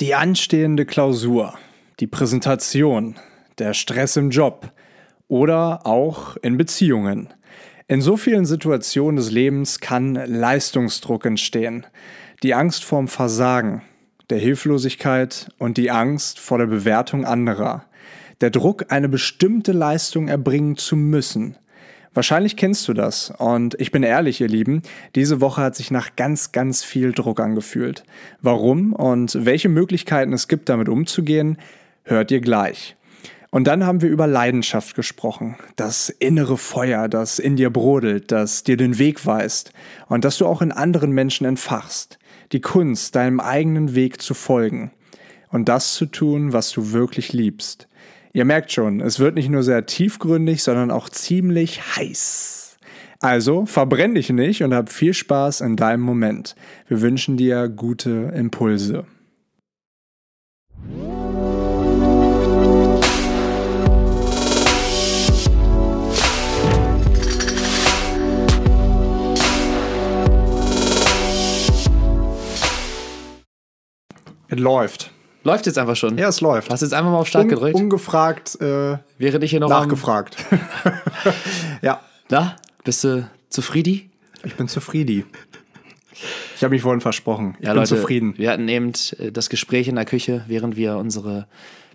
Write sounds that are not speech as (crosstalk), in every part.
Die anstehende Klausur, die Präsentation, der Stress im Job oder auch in Beziehungen. In so vielen Situationen des Lebens kann Leistungsdruck entstehen. Die Angst vorm Versagen, der Hilflosigkeit und die Angst vor der Bewertung anderer. Der Druck, eine bestimmte Leistung erbringen zu müssen. Wahrscheinlich kennst du das. Und ich bin ehrlich, ihr Lieben, diese Woche hat sich nach ganz, ganz viel Druck angefühlt. Warum und welche Möglichkeiten es gibt, damit umzugehen, hört ihr gleich. Und dann haben wir über Leidenschaft gesprochen. Das innere Feuer, das in dir brodelt, das dir den Weg weist und das du auch in anderen Menschen entfachst. Die Kunst, deinem eigenen Weg zu folgen und das zu tun, was du wirklich liebst. Ihr merkt schon, es wird nicht nur sehr tiefgründig, sondern auch ziemlich heiß. Also verbrenn dich nicht und hab viel Spaß in deinem Moment. Wir wünschen dir gute Impulse. Es läuft. Läuft jetzt einfach schon. Ja, es läuft. Hast jetzt einfach mal auf Start Un gedrückt? ungefragt äh, Während ich hier noch nachgefragt. (laughs) ja, Na, bist du zufrieden? ich bin zufrieden. Ich habe mich vorhin versprochen. Ich Ja, bin Leute, zufrieden. wir hatten eben äh, das Gespräch in der Küche, während wir unsere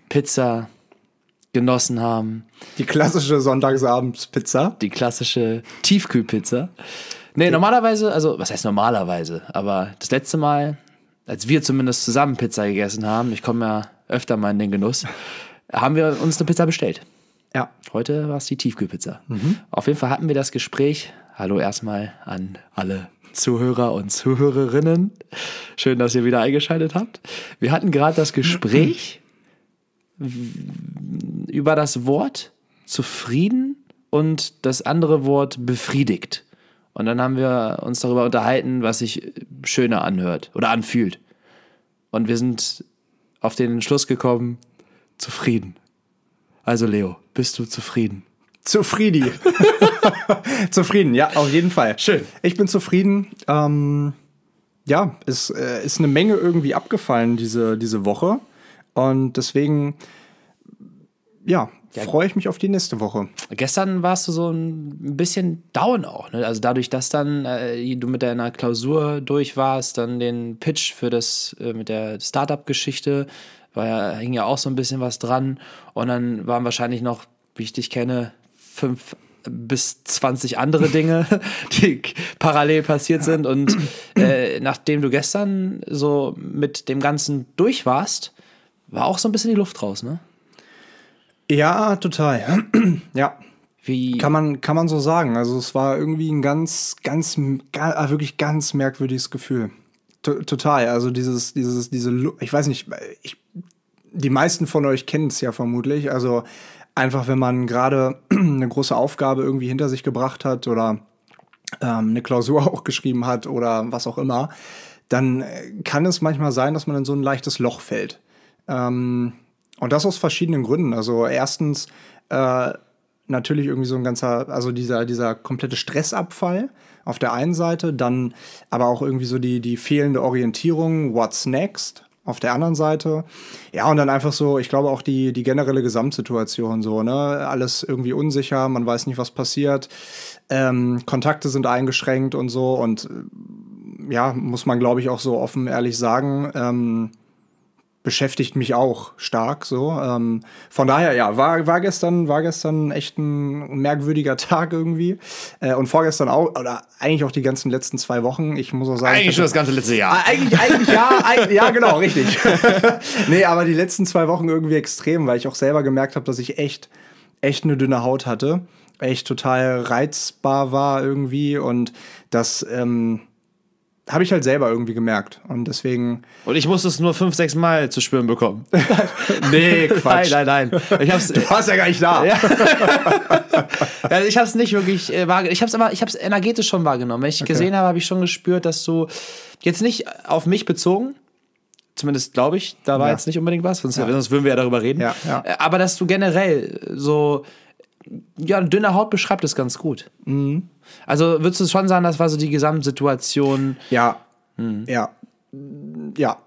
Pizza genossen haben. Die klassische Sonntagsabends-Pizza. Die klassische Tiefkühlpizza. Nee, normalerweise, also was heißt normalerweise, aber das letzte Mal, als wir zumindest zusammen Pizza gegessen haben, ich komme ja öfter mal in den Genuss, haben wir uns eine Pizza bestellt. Ja. Heute war es die Tiefkühlpizza. Auf jeden Fall hatten wir das Gespräch. Hallo erstmal an alle Zuhörer und Zuhörerinnen. Schön, dass ihr wieder eingeschaltet habt. Wir hatten gerade das Gespräch über das Wort zufrieden und das andere Wort befriedigt. Und dann haben wir uns darüber unterhalten, was sich schöner anhört oder anfühlt. Und wir sind auf den Schluss gekommen, zufrieden. Also Leo, bist du zufrieden? Zufrieden. (laughs) zufrieden, ja, auf jeden Fall. Schön. Ich bin zufrieden. Ähm, ja, es äh, ist eine Menge irgendwie abgefallen diese, diese Woche. Und deswegen, ja, freue ich mich auf die nächste Woche. Gestern warst du so ein bisschen down auch. Ne? Also dadurch, dass dann äh, du mit deiner Klausur durch warst, dann den Pitch für das äh, mit der Startup-Geschichte, war ja, hing ja auch so ein bisschen was dran. Und dann waren wahrscheinlich noch, wie ich dich kenne, fünf bis 20 andere Dinge, (laughs) die parallel passiert sind. Und äh, nachdem du gestern so mit dem Ganzen durch warst, war auch so ein bisschen die Luft raus, ne? Ja, total. (clears throat) ja. Wie, Kann man, kann man so sagen. Also es war irgendwie ein ganz, ganz, ga- wirklich ganz merkwürdiges Gefühl. T total. Also dieses, dieses, diese, Lu- ich weiß nicht, ich, die meisten von euch kennen es ja vermutlich. Also einfach, wenn man gerade (clears throat) eine große Aufgabe irgendwie hinter sich gebracht hat oder ähm, eine Klausur (laughs) auch geschrieben hat oder was auch immer, dann äh, kann es manchmal sein, dass man in so ein leichtes Loch fällt. Ähm, und das aus verschiedenen Gründen. Also erstens äh, natürlich irgendwie so ein ganzer, also dieser, dieser komplette Stressabfall auf der einen Seite, dann aber auch irgendwie so die, die fehlende Orientierung, what's next auf der anderen Seite. Ja, und dann einfach so, ich glaube auch die, die generelle Gesamtsituation so, ne? Alles irgendwie unsicher, man weiß nicht, was passiert. Ähm, Kontakte sind eingeschränkt und so und äh, ja, muss man glaube ich auch so offen ehrlich sagen. Ähm, beschäftigt mich auch stark so. Ähm, von daher, ja, war, war gestern, war gestern echt ein merkwürdiger (laughs) Tag irgendwie. Äh, und vorgestern auch, oder eigentlich auch die ganzen letzten zwei Wochen. Ich muss auch sagen. ich eigentlich schon das ganze letzte Jahr. Ah, Eigentlich, eigentlich ja, eig- ja, genau, richtig. (laughs) nee, aber die letzten zwei Wochen irgendwie extrem, weil ich auch selber gemerkt habe, dass ich echt, echt eine dünne Haut hatte. Echt total reizbar war irgendwie und das ähm, habe ich halt selber irgendwie gemerkt. Und deswegen. Und ich musste es nur fünf, sechs Mal zu spüren bekommen. (laughs) Nee, Nein, nein, nein. Ich hab's, Du warst ja gar nicht da. Ja. (laughs) also ich hab's nicht wirklich äh, wahrgenommen. Ich hab's aber, ich hab's energetisch schon wahrgenommen. Wenn ich gesehen habe, habe ich schon gespürt, dass du jetzt nicht auf mich bezogen, zumindest glaube ich, da war Ja. jetzt nicht unbedingt was, sonst, sonst würden wir ja darüber reden. Ja, ja. Äh, Aber dass du generell so, ja, dünne Haut beschreibt es ganz gut. Mhm. Also würdest du schon sagen, das war so die Gesamtsituation. Ja. Ja. Ja.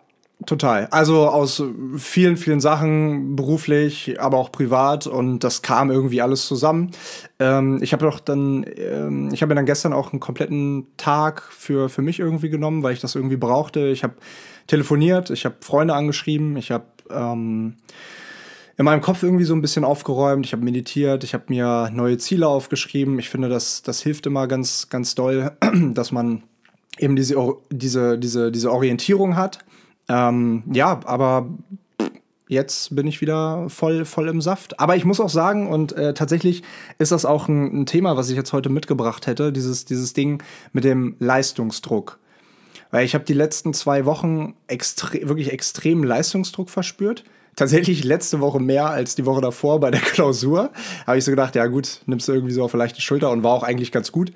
Total. Also aus vielen, vielen Sachen, beruflich, aber auch privat und das kam irgendwie alles zusammen. Ähm, ich habe doch dann, ähm, ich habe mir dann gestern auch einen kompletten Tag für, für mich irgendwie genommen, weil ich das irgendwie brauchte. Ich habe telefoniert, ich habe Freunde angeschrieben, ich habe ähm, in meinem Kopf irgendwie so ein bisschen aufgeräumt, ich habe meditiert, ich habe mir neue Ziele aufgeschrieben. Ich finde, das, das hilft immer ganz, ganz doll, (clears throat) dass man eben diese, diese, diese, diese Orientierung hat ähm, ja, aber jetzt bin ich wieder voll, voll im Saft. Aber ich muss auch sagen, und äh, tatsächlich ist das auch ein, ein, Thema, was ich jetzt heute mitgebracht hätte, dieses, dieses Ding mit dem Leistungsdruck. Weil ich habe die letzten zwei Wochen extre wirklich extremen Leistungsdruck verspürt tatsächlich letzte Woche mehr als die Woche davor bei der (laughs) Klausur. Habe ich so gedacht, ja gut, nimmst du irgendwie so auf eine leichte Schulter und war auch eigentlich ganz gut.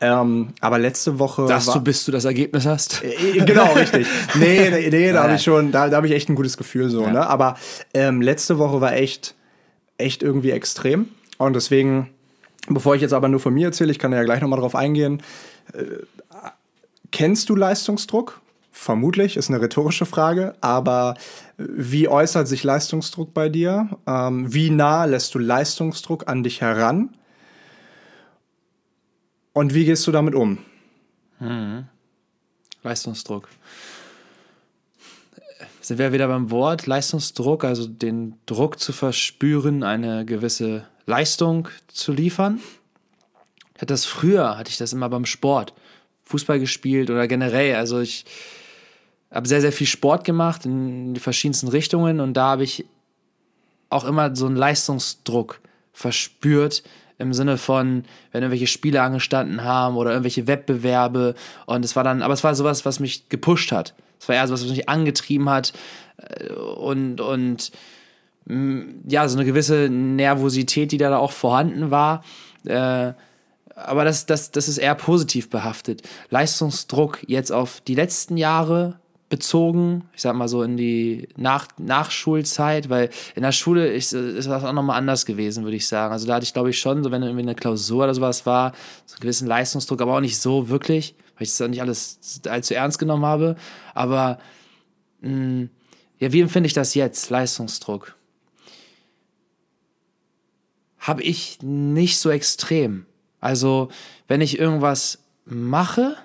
Ähm, aber letzte Woche. Dass du bis du das Ergebnis hast. Äh, äh genau, richtig. (laughs) Nee, nee, nee da habe ich schon, da, da habe ich echt ein gutes Gefühl so, ja. ne? Aber ähm, letzte Woche war echt, echt irgendwie extrem. Und deswegen, bevor ich jetzt aber nur von mir erzähle, ich kann ja gleich nochmal drauf eingehen. Äh, kennst du Leistungsdruck? Vermutlich, ist eine rhetorische Frage, aber wie äußert sich Leistungsdruck bei dir? Ähm, wie nah lässt du Leistungsdruck an dich heran? Und wie gehst du damit um? Hm. Leistungsdruck. Sind wir wieder beim Wort Leistungsdruck, also den Druck zu verspüren, eine gewisse Leistung zu liefern? Ich hatte das früher, hatte ich das immer beim Sport. Fußball gespielt oder generell. Also ich habe sehr, sehr viel Sport gemacht in die verschiedensten Richtungen und da habe ich auch immer so einen Leistungsdruck verspürt im Sinne von, wenn irgendwelche Spiele angestanden haben oder irgendwelche Wettbewerbe und es war dann, aber es war sowas, was mich gepusht hat. Es war eher sowas, was mich angetrieben hat äh, und, und mm, ja, so eine gewisse Nervosität, die da auch vorhanden war. Äh, aber das, das, das ist eher positiv behaftet. Leistungsdruck jetzt auf die letzten Jahre bezogen, ich sag mal so in die Nach Nachschulzeit, weil in der Schule ist, ist das auch nochmal anders gewesen, würde ich sagen. Also da hatte ich, glaube ich, schon, so wenn irgendwie eine Klausur oder sowas war, so einen gewissen Leistungsdruck, aber auch nicht so wirklich, weil ich das nicht alles allzu ernst genommen habe. Aber mh, hm, ja, wie empfinde ich das jetzt, Leistungsdruck? Habe ich nicht so extrem. Also, wenn ich irgendwas mache,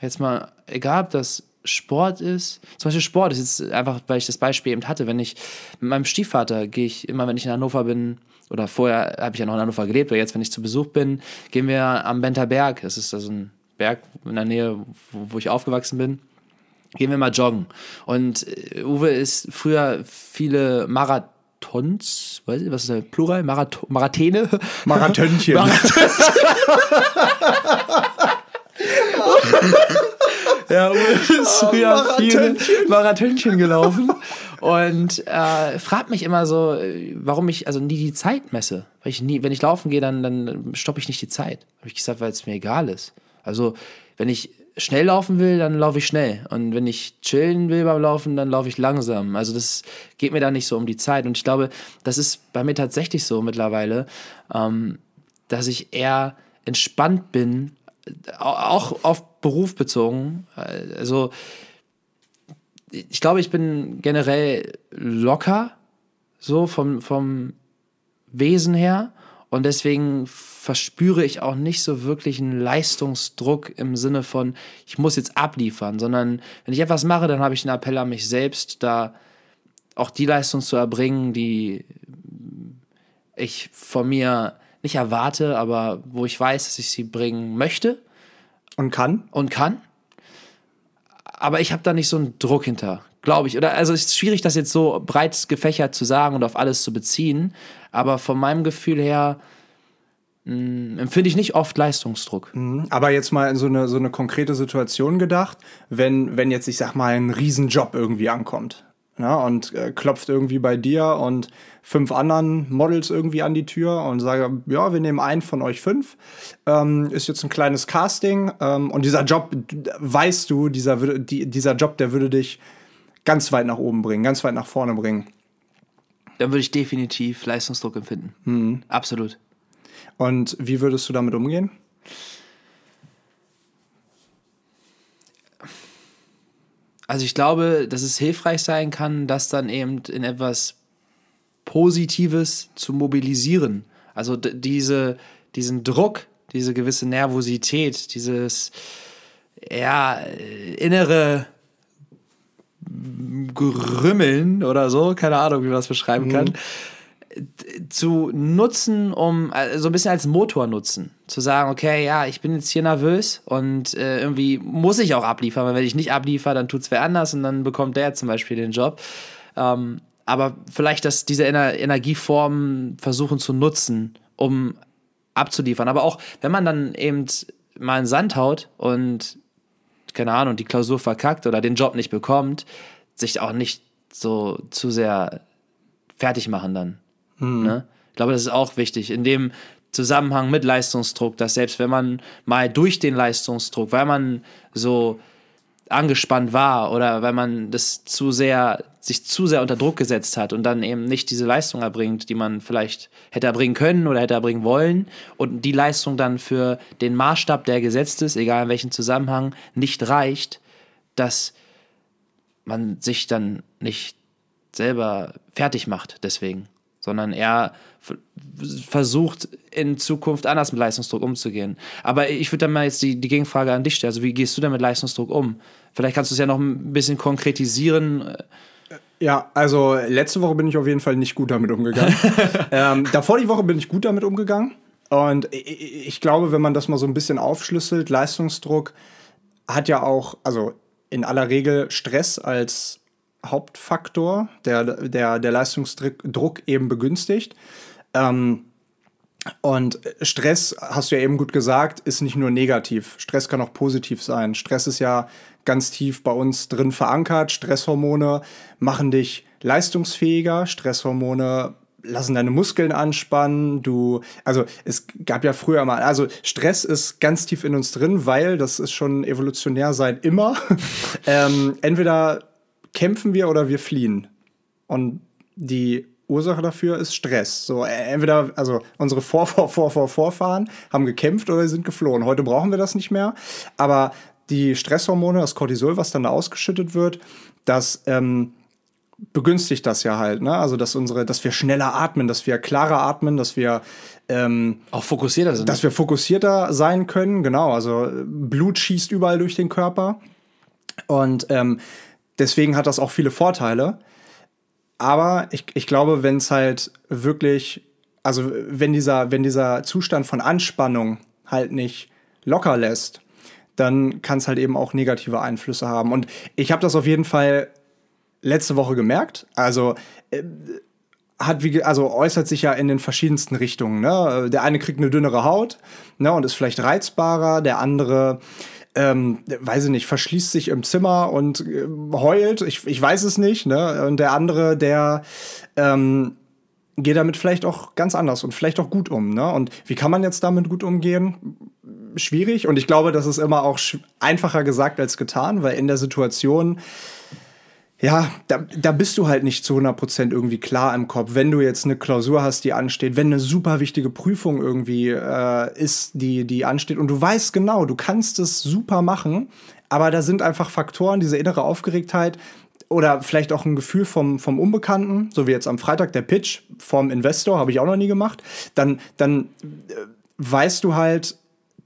jetzt mal, egal ob das Sport ist, zum Beispiel Sport ist jetzt einfach, weil ich das Beispiel eben hatte, wenn ich mit meinem Stiefvater gehe ich immer, wenn ich in Hannover bin, oder vorher habe ich ja noch in Hannover gelebt, oder jetzt, wenn ich zu Besuch bin, gehen wir am Benter Berg, das ist also ein Berg in der Nähe, wo, wo ich aufgewachsen bin, gehen wir mal joggen. Und äh, Uwe ist früher viele Marathons, weiß ich, was ist der Plural? Marath Marathene? Marathönchen. Marathönchen. (laughs) (laughs) Ja, Uwe (laughs) (laughs) ist oh, früher viel Marathönchen gelaufen und äh, fragt mich immer so, warum ich also nie die Zeit messe. Weil ich nie, wenn ich laufen gehe, dann, dann stoppe ich nicht die Zeit. Habe ich gesagt, weil es mir egal ist. Also, wenn ich schnell laufen will, dann laufe ich schnell. Und wenn ich chillen will beim Laufen, dann laufe ich langsam. Also das geht mir da nicht so um die Zeit. Und ich glaube, das ist bei mir tatsächlich so mittlerweile, ähm, dass ich eher entspannt bin auch auf Beruf bezogen. Also ich glaube, ich bin generell locker, so vom, vom Wesen her. Und deswegen verspüre ich auch nicht so wirklich einen Leistungsdruck im Sinne von, ich muss jetzt abliefern, sondern wenn ich etwas mache, dann habe ich einen Appell an mich selbst, da auch die Leistung zu erbringen, die ich von mir nicht erwarte, aber wo ich weiß, dass ich sie bringen möchte. Und kann. Und kann. Aber ich habe da nicht so einen Druck hinter, glaube ich. Oder also es ist schwierig, das jetzt so breit gefächert zu sagen und auf alles zu beziehen. Aber von meinem Gefühl her hm, empfinde ich nicht oft Leistungsdruck. Mhm. Aber jetzt mal in so eine, so eine konkrete Situation gedacht, wenn, wenn jetzt, ich sag mal, ein Riesenjob irgendwie ankommt ja, und äh, klopft irgendwie bei dir und fünf anderen Models irgendwie an die Tür und sage, ja, wir nehmen einen von euch fünf. Ähm, ist jetzt ein kleines Casting ähm, und dieser Job, weißt du, dieser, die, dieser Job, der würde dich ganz weit nach oben bringen, ganz weit nach vorne bringen. Dann würde ich definitiv Leistungsdruck empfinden. Mhm. Absolut. Und wie würdest du damit umgehen? Also ich glaube, dass es hilfreich sein kann, das dann eben in etwas Positives zu mobilisieren. Also diese, diesen Druck, diese gewisse Nervosität, dieses ja, innere Grümmeln oder so, keine Ahnung, wie man das beschreiben mhm. kann, zu nutzen, um äh, so ein bisschen als Motor nutzen. Zu sagen, okay, ja, ich bin jetzt hier nervös und äh, irgendwie muss ich auch abliefern, weil wenn ich nicht abliefere, dann tut es wer anders und dann bekommt der zum Beispiel den Job. Ähm, aber vielleicht, dass diese Ener Energieformen versuchen zu nutzen, um abzuliefern. Aber auch, wenn man dann eben mal in Sand haut und, keine Ahnung, die Klausur verkackt oder den Job nicht bekommt, sich auch nicht so zu sehr fertig machen dann. Mhm. Ne? Ich glaube, das ist auch wichtig. In dem Zusammenhang mit Leistungsdruck, dass selbst wenn man mal durch den Leistungsdruck, weil man so angespannt war oder weil man das zu sehr, sich zu sehr unter Druck gesetzt hat und dann eben nicht diese Leistung erbringt, die man vielleicht hätte erbringen können oder hätte erbringen wollen und die Leistung dann für den Maßstab, der gesetzt ist, egal in welchem Zusammenhang, nicht reicht, dass man sich dann nicht selber fertig macht deswegen sondern er versucht in Zukunft anders mit Leistungsdruck umzugehen. Aber ich würde dann mal jetzt die, die Gegenfrage an dich stellen. Also wie gehst du denn mit Leistungsdruck um? Vielleicht kannst du es ja noch ein bisschen konkretisieren. Ja, also letzte Woche bin ich auf jeden Fall nicht gut damit umgegangen. (laughs) ähm, davor die Woche bin ich gut damit umgegangen. Und ich, ich glaube, wenn man das mal so ein bisschen aufschlüsselt, Leistungsdruck hat ja auch, also in aller Regel Stress als Hauptfaktor, der, der, der Leistungsdruck eben begünstigt. Ähm, und Stress, hast du ja eben gut gesagt, ist nicht nur negativ. Stress kann auch positiv sein. Stress ist ja ganz tief bei uns drin verankert. Stresshormone machen dich leistungsfähiger. Stresshormone lassen deine Muskeln anspannen. Du, also es gab ja früher mal, also Stress ist ganz tief in uns drin, weil das ist schon evolutionär seit immer. (laughs) ähm, entweder kämpfen wir oder wir fliehen. Und die Ursache dafür ist Stress. So, entweder, also unsere Vor, Vor, Vor, Vor, Vorfahren haben gekämpft oder sind geflohen. Heute brauchen wir das nicht mehr. Aber die Stresshormone, das Cortisol, was dann da ausgeschüttet wird, das ähm, begünstigt das ja halt, ne? Also dass unsere, dass wir schneller atmen, dass wir klarer atmen, dass wir ähm, auch fokussierter sind. Dass wir fokussierter sein können, genau. Also Blut schießt überall durch den Körper. Und ähm, Deswegen hat das auch viele Vorteile. Aber ich, ich glaube, wenn es halt wirklich, also wenn dieser, wenn dieser Zustand von Anspannung halt nicht locker lässt, dann kann es halt eben auch negative Einflüsse haben. Und ich habe das auf jeden Fall letzte Woche gemerkt. Also äh, hat wie, also äußert sich ja in den verschiedensten Richtungen. Ne? Der eine kriegt eine dünnere Haut ne, und ist vielleicht reizbarer, der andere ähm, weiß ich nicht, verschließt sich im Zimmer und äh, heult. Ich, ich weiß es nicht. Ne? Und der andere, der ähm, geht damit vielleicht auch ganz anders und vielleicht auch gut um. Ne? Und wie kann man jetzt damit gut umgehen? Schwierig. Und ich glaube, das ist immer auch einfacher gesagt als getan, weil in der Situation ja, da, da bist du halt nicht zu 100% irgendwie klar im Kopf. Wenn du jetzt eine Klausur hast, die ansteht, wenn eine super wichtige Prüfung irgendwie äh, ist, die, die ansteht und du weißt genau, du kannst es super machen, aber da sind einfach Faktoren, diese innere Aufgeregtheit oder vielleicht auch ein Gefühl vom, vom Unbekannten, so wie jetzt am Freitag der Pitch vom Investor, habe ich auch noch nie gemacht, dann, dann äh, weißt du halt,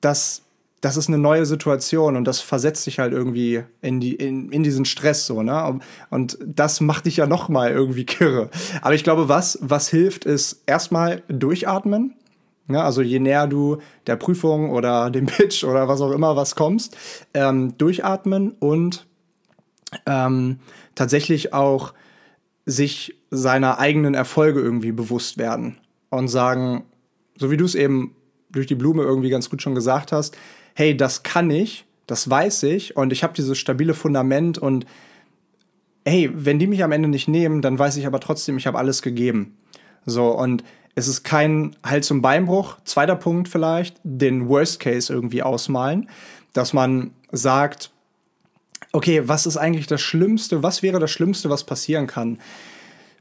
dass das ist eine neue Situation und das versetzt dich halt irgendwie in, die, in, in diesen Stress so, ne? Und das macht dich ja noch mal irgendwie (laughs) kirre. Aber ich glaube, was, was hilft, ist erstmal durchatmen. Ja, also je näher du der Prüfung oder dem Pitch oder was auch immer was kommst, ähm, durchatmen und ähm, tatsächlich auch sich seiner eigenen Erfolge irgendwie bewusst werden und sagen, so wie du es eben durch die Blume irgendwie ganz gut schon gesagt hast, hey, das kann ich, das weiß ich und ich habe dieses stabile Fundament und hey, wenn die mich am Ende nicht nehmen, dann weiß ich aber trotzdem, ich habe alles gegeben. So und es ist kein Hals- und Beinbruch. Zweiter Punkt vielleicht, den Worst Case irgendwie ausmalen, dass man sagt, okay, was ist eigentlich das Schlimmste? Was wäre das Schlimmste, was passieren kann?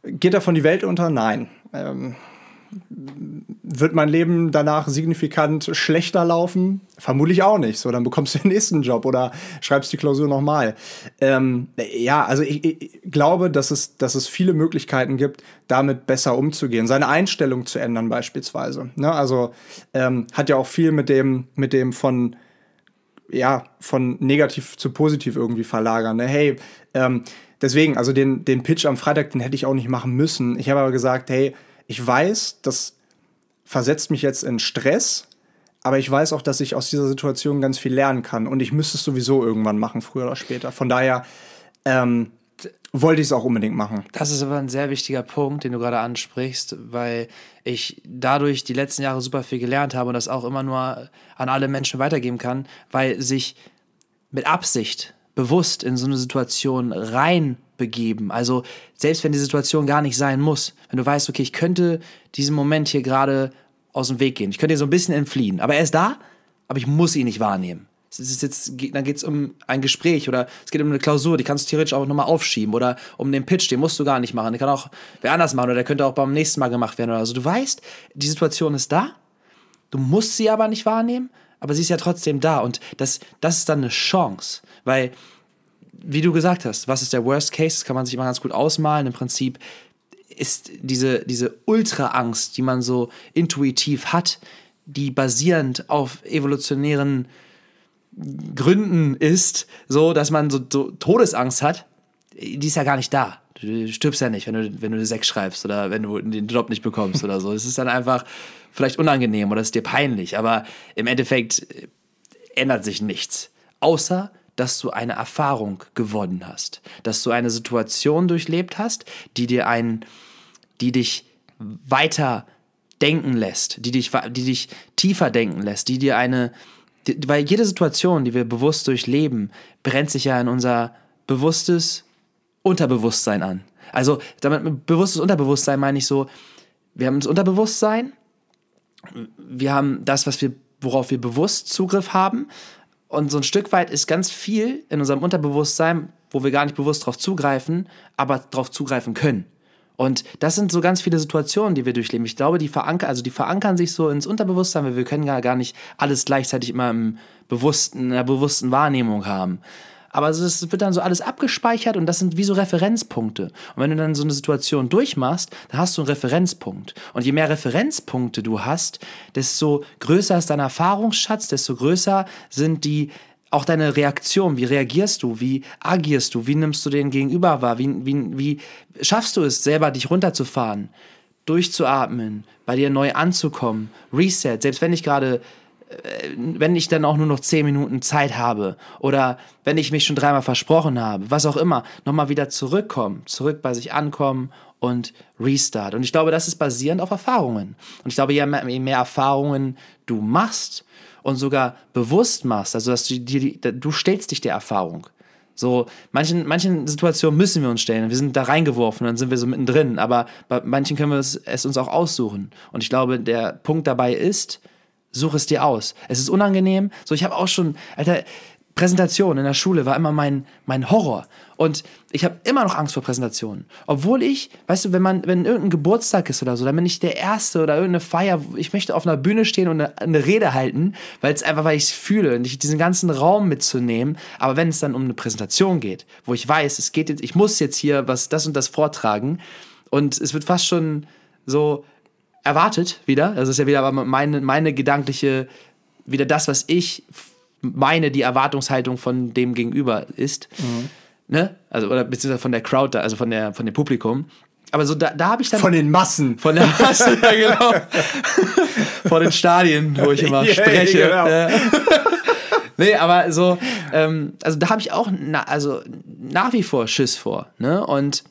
Geht davon die Welt unter? Nein. Ähm, wird mein Leben danach signifikant schlechter laufen? Vermutlich auch nicht. So, dann bekommst du den nächsten Job oder schreibst die Klausur nochmal. Ähm, ja, also ich, ich, glaube, dass es, dass es viele Möglichkeiten gibt, damit besser umzugehen. Seine Einstellung zu ändern beispielsweise. Ne? Also ähm, hat ja auch viel mit dem, mit dem von ja, von negativ zu positiv irgendwie verlagern. Ne? Hey, ähm, deswegen, also den, den Pitch am Freitag, den hätte ich auch nicht machen müssen. Ich habe aber gesagt, hey, ich weiß, das versetzt mich jetzt in Stress, aber ich weiß auch, dass ich aus dieser Situation ganz viel lernen kann und ich müsste es sowieso irgendwann machen, früher oder später. Von daher ähm, wollte ich es auch unbedingt machen. Das ist aber ein sehr wichtiger Punkt, den du gerade ansprichst, weil ich dadurch die letzten Jahre super viel gelernt habe und das auch immer nur an alle Menschen weitergeben kann, weil sich mit Absicht bewusst in so eine Situation reinbegeben. Also selbst wenn die Situation gar nicht sein muss, wenn du weißt, okay, ich könnte diesen Moment hier gerade aus dem Weg gehen, ich könnte hier so ein bisschen entfliehen, aber er ist da, aber ich muss ihn nicht wahrnehmen. Jetzt, dann geht es um ein Gespräch oder es geht um eine Klausur, die kannst du theoretisch auch nochmal aufschieben oder um den Pitch, den musst du gar nicht machen, den kann auch wer anders machen oder der könnte auch beim nächsten Mal gemacht werden oder so. Du weißt, die Situation ist da, du musst sie aber nicht wahrnehmen, aber sie ist ja trotzdem da und das, das ist dann eine Chance, weil, wie du gesagt hast, was ist der Worst Case, das kann man sich immer ganz gut ausmalen, im Prinzip ist diese, diese Ultra-Angst, die man so intuitiv hat, die basierend auf evolutionären Gründen ist, so dass man so, so, Todesangst hat, die ist ja gar nicht da. Du stirbst ja nicht, wenn du, wenn du Sex schreibst oder wenn du den Job nicht bekommst oder so. Es ist dann einfach vielleicht unangenehm oder es ist dir peinlich, aber im Endeffekt ändert sich nichts. Außer, dass du eine Erfahrung gewonnen hast. Dass du eine Situation durchlebt hast, die dir ein, die dich weiter denken lässt, die dich, die dich tiefer denken lässt, die dir eine, weil jede Situation, die wir bewusst durchleben, brennt sich ja in unser bewusstes Unterbewusstsein an. Also damit mit bewusstes Unterbewusstsein meine ich so, wir haben das Unterbewusstsein, wir haben das, was wir, worauf wir bewusst Zugriff haben. Und so ein Stück weit ist ganz viel in unserem Unterbewusstsein, wo wir gar nicht bewusst darauf zugreifen, aber darauf zugreifen können. Und das sind so ganz viele Situationen, die wir durchleben. Ich glaube, die verankern, also die verankern sich so ins Unterbewusstsein, weil wir können gar, gar nicht alles gleichzeitig immer im bewussten, in der bewussten Wahrnehmung haben. Aber es wird dann so alles abgespeichert und das sind wie so Referenzpunkte. Und wenn du dann so eine Situation durchmachst, dann hast du einen Referenzpunkt. Und je mehr Referenzpunkte du hast, desto größer ist dein Erfahrungsschatz, desto größer sind die auch deine Reaktion, wie reagierst du, wie agierst du, wie nimmst du den Gegenüber wahr, wie, wie, wie schaffst du es, selber dich runterzufahren, durchzuatmen, bei dir neu anzukommen, Reset, selbst wenn ich gerade, wenn ich dann auch nur noch zehn Minuten Zeit habe oder wenn ich mich schon dreimal versprochen habe, was auch immer, nochmal wieder zurückkommen, zurück bei sich ankommen und Restart. Und ich glaube, das ist basierend auf Erfahrungen. Und ich glaube, je mehr, je mehr Erfahrungen du machst, und sogar bewusst machst, also dass du dir, du stellst dich der Erfahrung. So, manchen, manchen Situationen müssen wir uns stellen. Wir sind da reingeworfen, dann sind wir so mittendrin. Aber bei manchen können wir es, es uns auch aussuchen. Und ich glaube, der Punkt dabei ist, such es dir aus. Es ist unangenehm. So, ich habe auch schon, Alter, Präsentation in der Schule war immer mein, mein Horror. Und ich habe immer noch Angst vor Präsentationen. Obwohl ich, weißt du, wenn man, wenn irgendein Geburtstag ist oder so, dann bin ich der Erste oder irgendeine Feier, ich möchte auf einer Bühne stehen und eine, eine Rede halten, weil es einfach, weil ich es fühle und ich diesen ganzen Raum mitzunehmen. Aber wenn es dann um eine Präsentation geht, wo ich weiß, es geht jetzt, ich muss jetzt hier was, das und das vortragen und es wird fast schon so erwartet wieder, das ist ja wieder aber meine, meine gedankliche, wieder das, was ich meine die Erwartungshaltung von dem Gegenüber ist. Mhm. Ne? Also, oder beziehungsweise von der Crowd da, also von, der, von dem Publikum. Aber so, da, da habe ich dann. Von den Massen. Von der Masse, ja, genau. (laughs) von den Stadien, wo ich immer (laughs) yeah, spreche. Genau. (laughs) nee, aber so, ähm, also da habe ich auch na, also nach wie vor Schiss vor. Ne? Und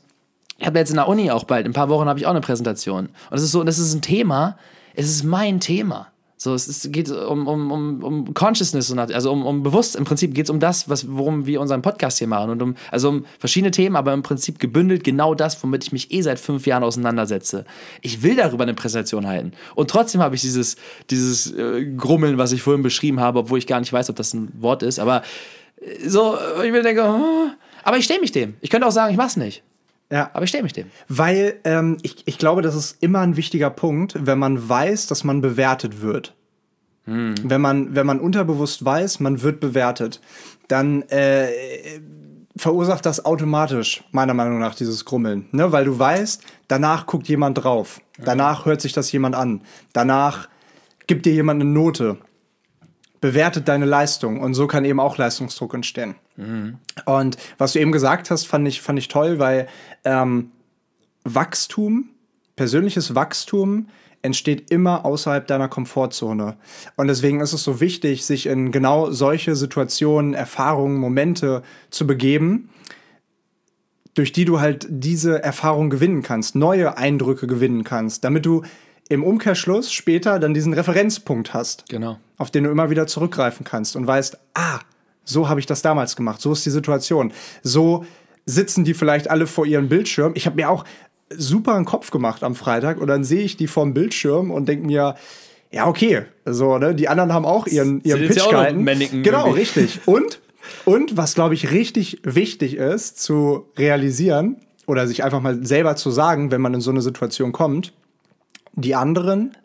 ich habe jetzt in der Uni auch bald, in ein paar Wochen habe ich auch eine Präsentation. Und das ist so, das ist ein Thema, es ist mein Thema. So, es ist, geht um, um, um, um Consciousness, also um, um bewusst, im Prinzip geht es um das, was, worum wir unseren Podcast hier machen. Und um, also um verschiedene Themen, aber im Prinzip gebündelt genau das, womit ich mich eh seit fünf Jahren auseinandersetze. Ich will darüber eine Präsentation halten. Und trotzdem habe ich dieses, dieses äh, Grummeln, was ich vorhin beschrieben habe, obwohl ich gar nicht weiß, ob das ein Wort ist. Aber äh, so, ich mir denke, oh, aber ich stehe mich dem. Ich könnte auch sagen, ich mach's nicht. Ja. Aber ich stelle mich dem. Weil ähm, ich, ich glaube, das ist immer ein wichtiger Punkt, wenn man weiß, dass man bewertet wird. Wenn, man, wenn man unterbewusst weiß, man wird bewertet, dann äh, verursacht das automatisch, meiner Meinung nach, dieses Grummeln. Ne? Weil du weißt, danach guckt jemand drauf. Danach hört sich das jemand an. Danach gibt dir jemand eine Note. Bewertet deine Leistung. Und so kann eben auch Leistungsdruck entstehen. Und was du eben gesagt hast, fand ich, fand ich toll, weil ähm, Wachstum, persönliches Wachstum entsteht immer außerhalb deiner Komfortzone. Und deswegen ist es so wichtig, sich in genau solche Situationen, Erfahrungen, Momente zu begeben, durch die du halt diese Erfahrung gewinnen kannst, neue Eindrücke gewinnen kannst, damit du im Umkehrschluss später dann diesen Referenzpunkt hast, Genau. auf den du immer wieder zurückgreifen kannst und weißt, ah, so habe ich das damals gemacht, so ist die Situation, so sitzen die vielleicht alle vor ihrem Bildschirm. Ich habe mir auch super einen Kopf gemacht am Freitag und dann sehe ich die vorm Bildschirm und denke mir, ja, okay, so, ne, die anderen haben auch ihren, ihren Pitch gehalten. Genau, irgendwie. richtig. Und, und was, glaube ich, richtig wichtig ist zu realisieren oder sich einfach mal selber zu sagen, wenn man in so eine Situation kommt, die anderen,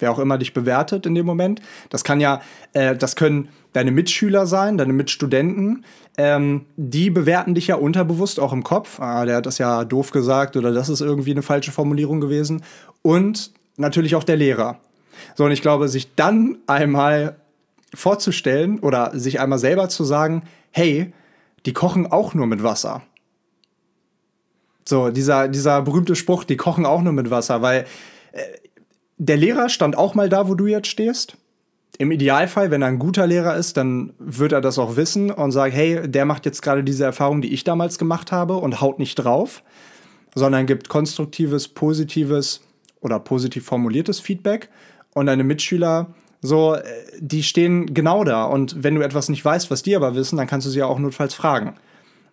wer auch immer dich bewertet in dem Moment, das kann ja, äh, das können deine Mitschüler sein, deine Mitstudenten, ähm, die bewerten dich ja unterbewusst auch im Kopf. Ah, der hat das ja doof gesagt oder das ist irgendwie eine falsche Formulierung gewesen. Und natürlich auch der Lehrer. So, und ich glaube, sich dann einmal vorzustellen oder sich einmal selber zu sagen, hey, die kochen auch nur mit Wasser. So, dieser, dieser berühmte Spruch, die kochen auch nur mit Wasser, weil äh, der Lehrer stand auch mal da, wo du jetzt stehst. Im Idealfall, wenn er ein guter Lehrer ist, dann wird er das auch wissen und sagt, hey, der macht jetzt gerade diese Erfahrung, die ich damals gemacht habe und haut nicht drauf, sondern gibt konstruktives, positives oder positiv formuliertes Feedback und deine Mitschüler so, äh, die stehen genau da und wenn du etwas nicht weißt, was die aber wissen, dann kannst du sie ja auch notfalls fragen.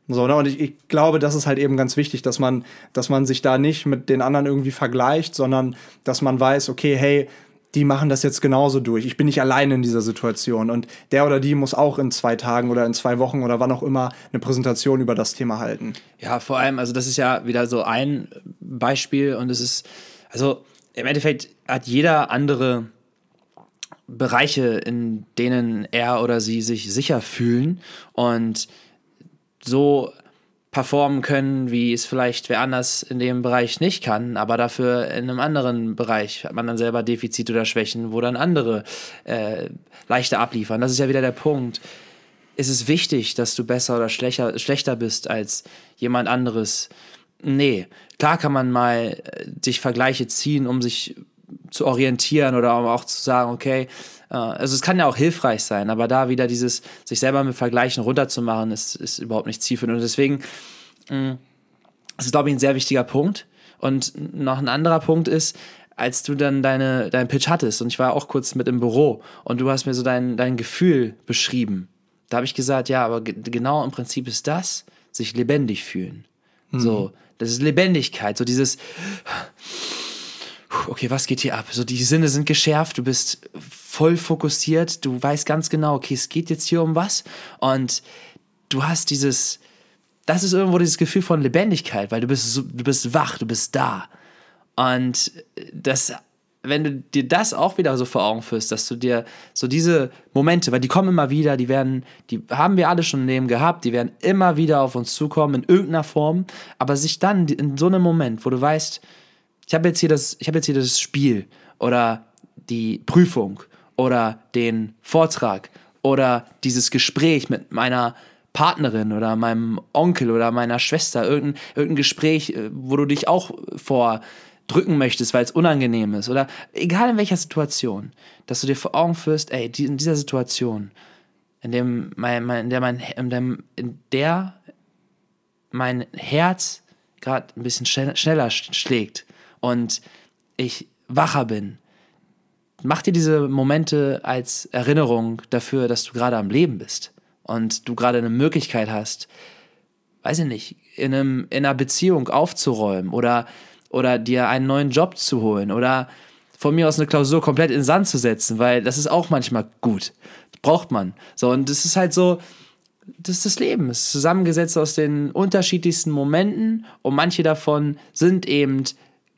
So, ne? Und ich, ich glaube, das ist halt eben ganz wichtig, dass man, dass man sich da nicht mit den anderen irgendwie vergleicht, sondern dass man weiß, okay, hey, die machen das jetzt genauso durch. Ich bin nicht alleine in dieser Situation. Und der oder die muss auch in zwei Tagen oder in zwei Wochen oder wann auch immer eine Präsentation über das Thema halten. Ja, vor allem, also das ist ja wieder so ein Beispiel und es ist, also im Endeffekt hat jeder andere Bereiche, in denen er oder sie sich sicher fühlen und so performen können, wie es vielleicht wer anders in dem Bereich nicht kann, aber dafür in einem anderen Bereich hat man dann selber Defizite oder Schwächen, wo dann andere äh, leichter abliefern. Das ist ja wieder der Punkt. Ist es wichtig, dass du besser oder schlechter, schlechter bist als jemand anderes? Nee, klar kann man mal äh, sich Vergleiche ziehen, um sich zu orientieren oder um auch zu sagen, okay, also es kann ja auch hilfreich sein, aber da wieder dieses sich selber mit Vergleichen runterzumachen, ist, ist überhaupt nicht zielführend. Und deswegen mh, das ist, glaube ich, ein sehr wichtiger Punkt. Und noch ein anderer Punkt ist, als du dann deine, deinen Pitch hattest, und ich war auch kurz mit im Büro, und du hast mir so dein, dein Gefühl beschrieben. Da habe ich gesagt, ja, aber ge- genau im Prinzip ist das, sich lebendig fühlen. So, das ist Lebendigkeit, so dieses, okay, was geht hier ab? So, die Sinne sind geschärft, du bist voll fokussiert, du weißt ganz genau, okay, es geht jetzt hier um was. Und du hast dieses, das ist irgendwo dieses Gefühl von Lebendigkeit, weil du bist, du bist wach, du bist da. Und das, wenn du dir das auch wieder so vor Augen führst, dass du dir so diese Momente, weil die kommen immer wieder, die werden, die haben wir alle schon im Leben gehabt, die werden immer wieder auf uns zukommen in irgendeiner Form, aber sich dann in so einem Moment, wo du weißt, ich habe jetzt hier das, ich habe jetzt hier das Spiel oder die Prüfung oder den Vortrag oder dieses Gespräch mit meiner Partnerin oder meinem Onkel oder meiner Schwester, irgendein, irgendein Gespräch, äh, wo du dich auch vordrücken möchtest, weil es unangenehm ist oder egal in welcher Situation, dass du dir vor Augen führst, ey, in dieser Situation, in dem mein, mein, in der mein, in, dem, in der mein Herz gerade ein bisschen schnell, schneller sch- schlägt und ich wacher bin, mach dir diese Momente als Erinnerung dafür, dass du gerade am Leben bist und du gerade eine Möglichkeit hast, weiß ich nicht, in, einem, in einer Beziehung aufzuräumen oder, oder dir einen neuen Job zu holen oder von mir aus eine Klausur komplett in Sand zu setzen, weil das ist auch manchmal gut. Das braucht man. So, und es ist halt so, das ist das Leben. Es ist zusammengesetzt aus den unterschiedlichsten Momenten und manche davon sind eben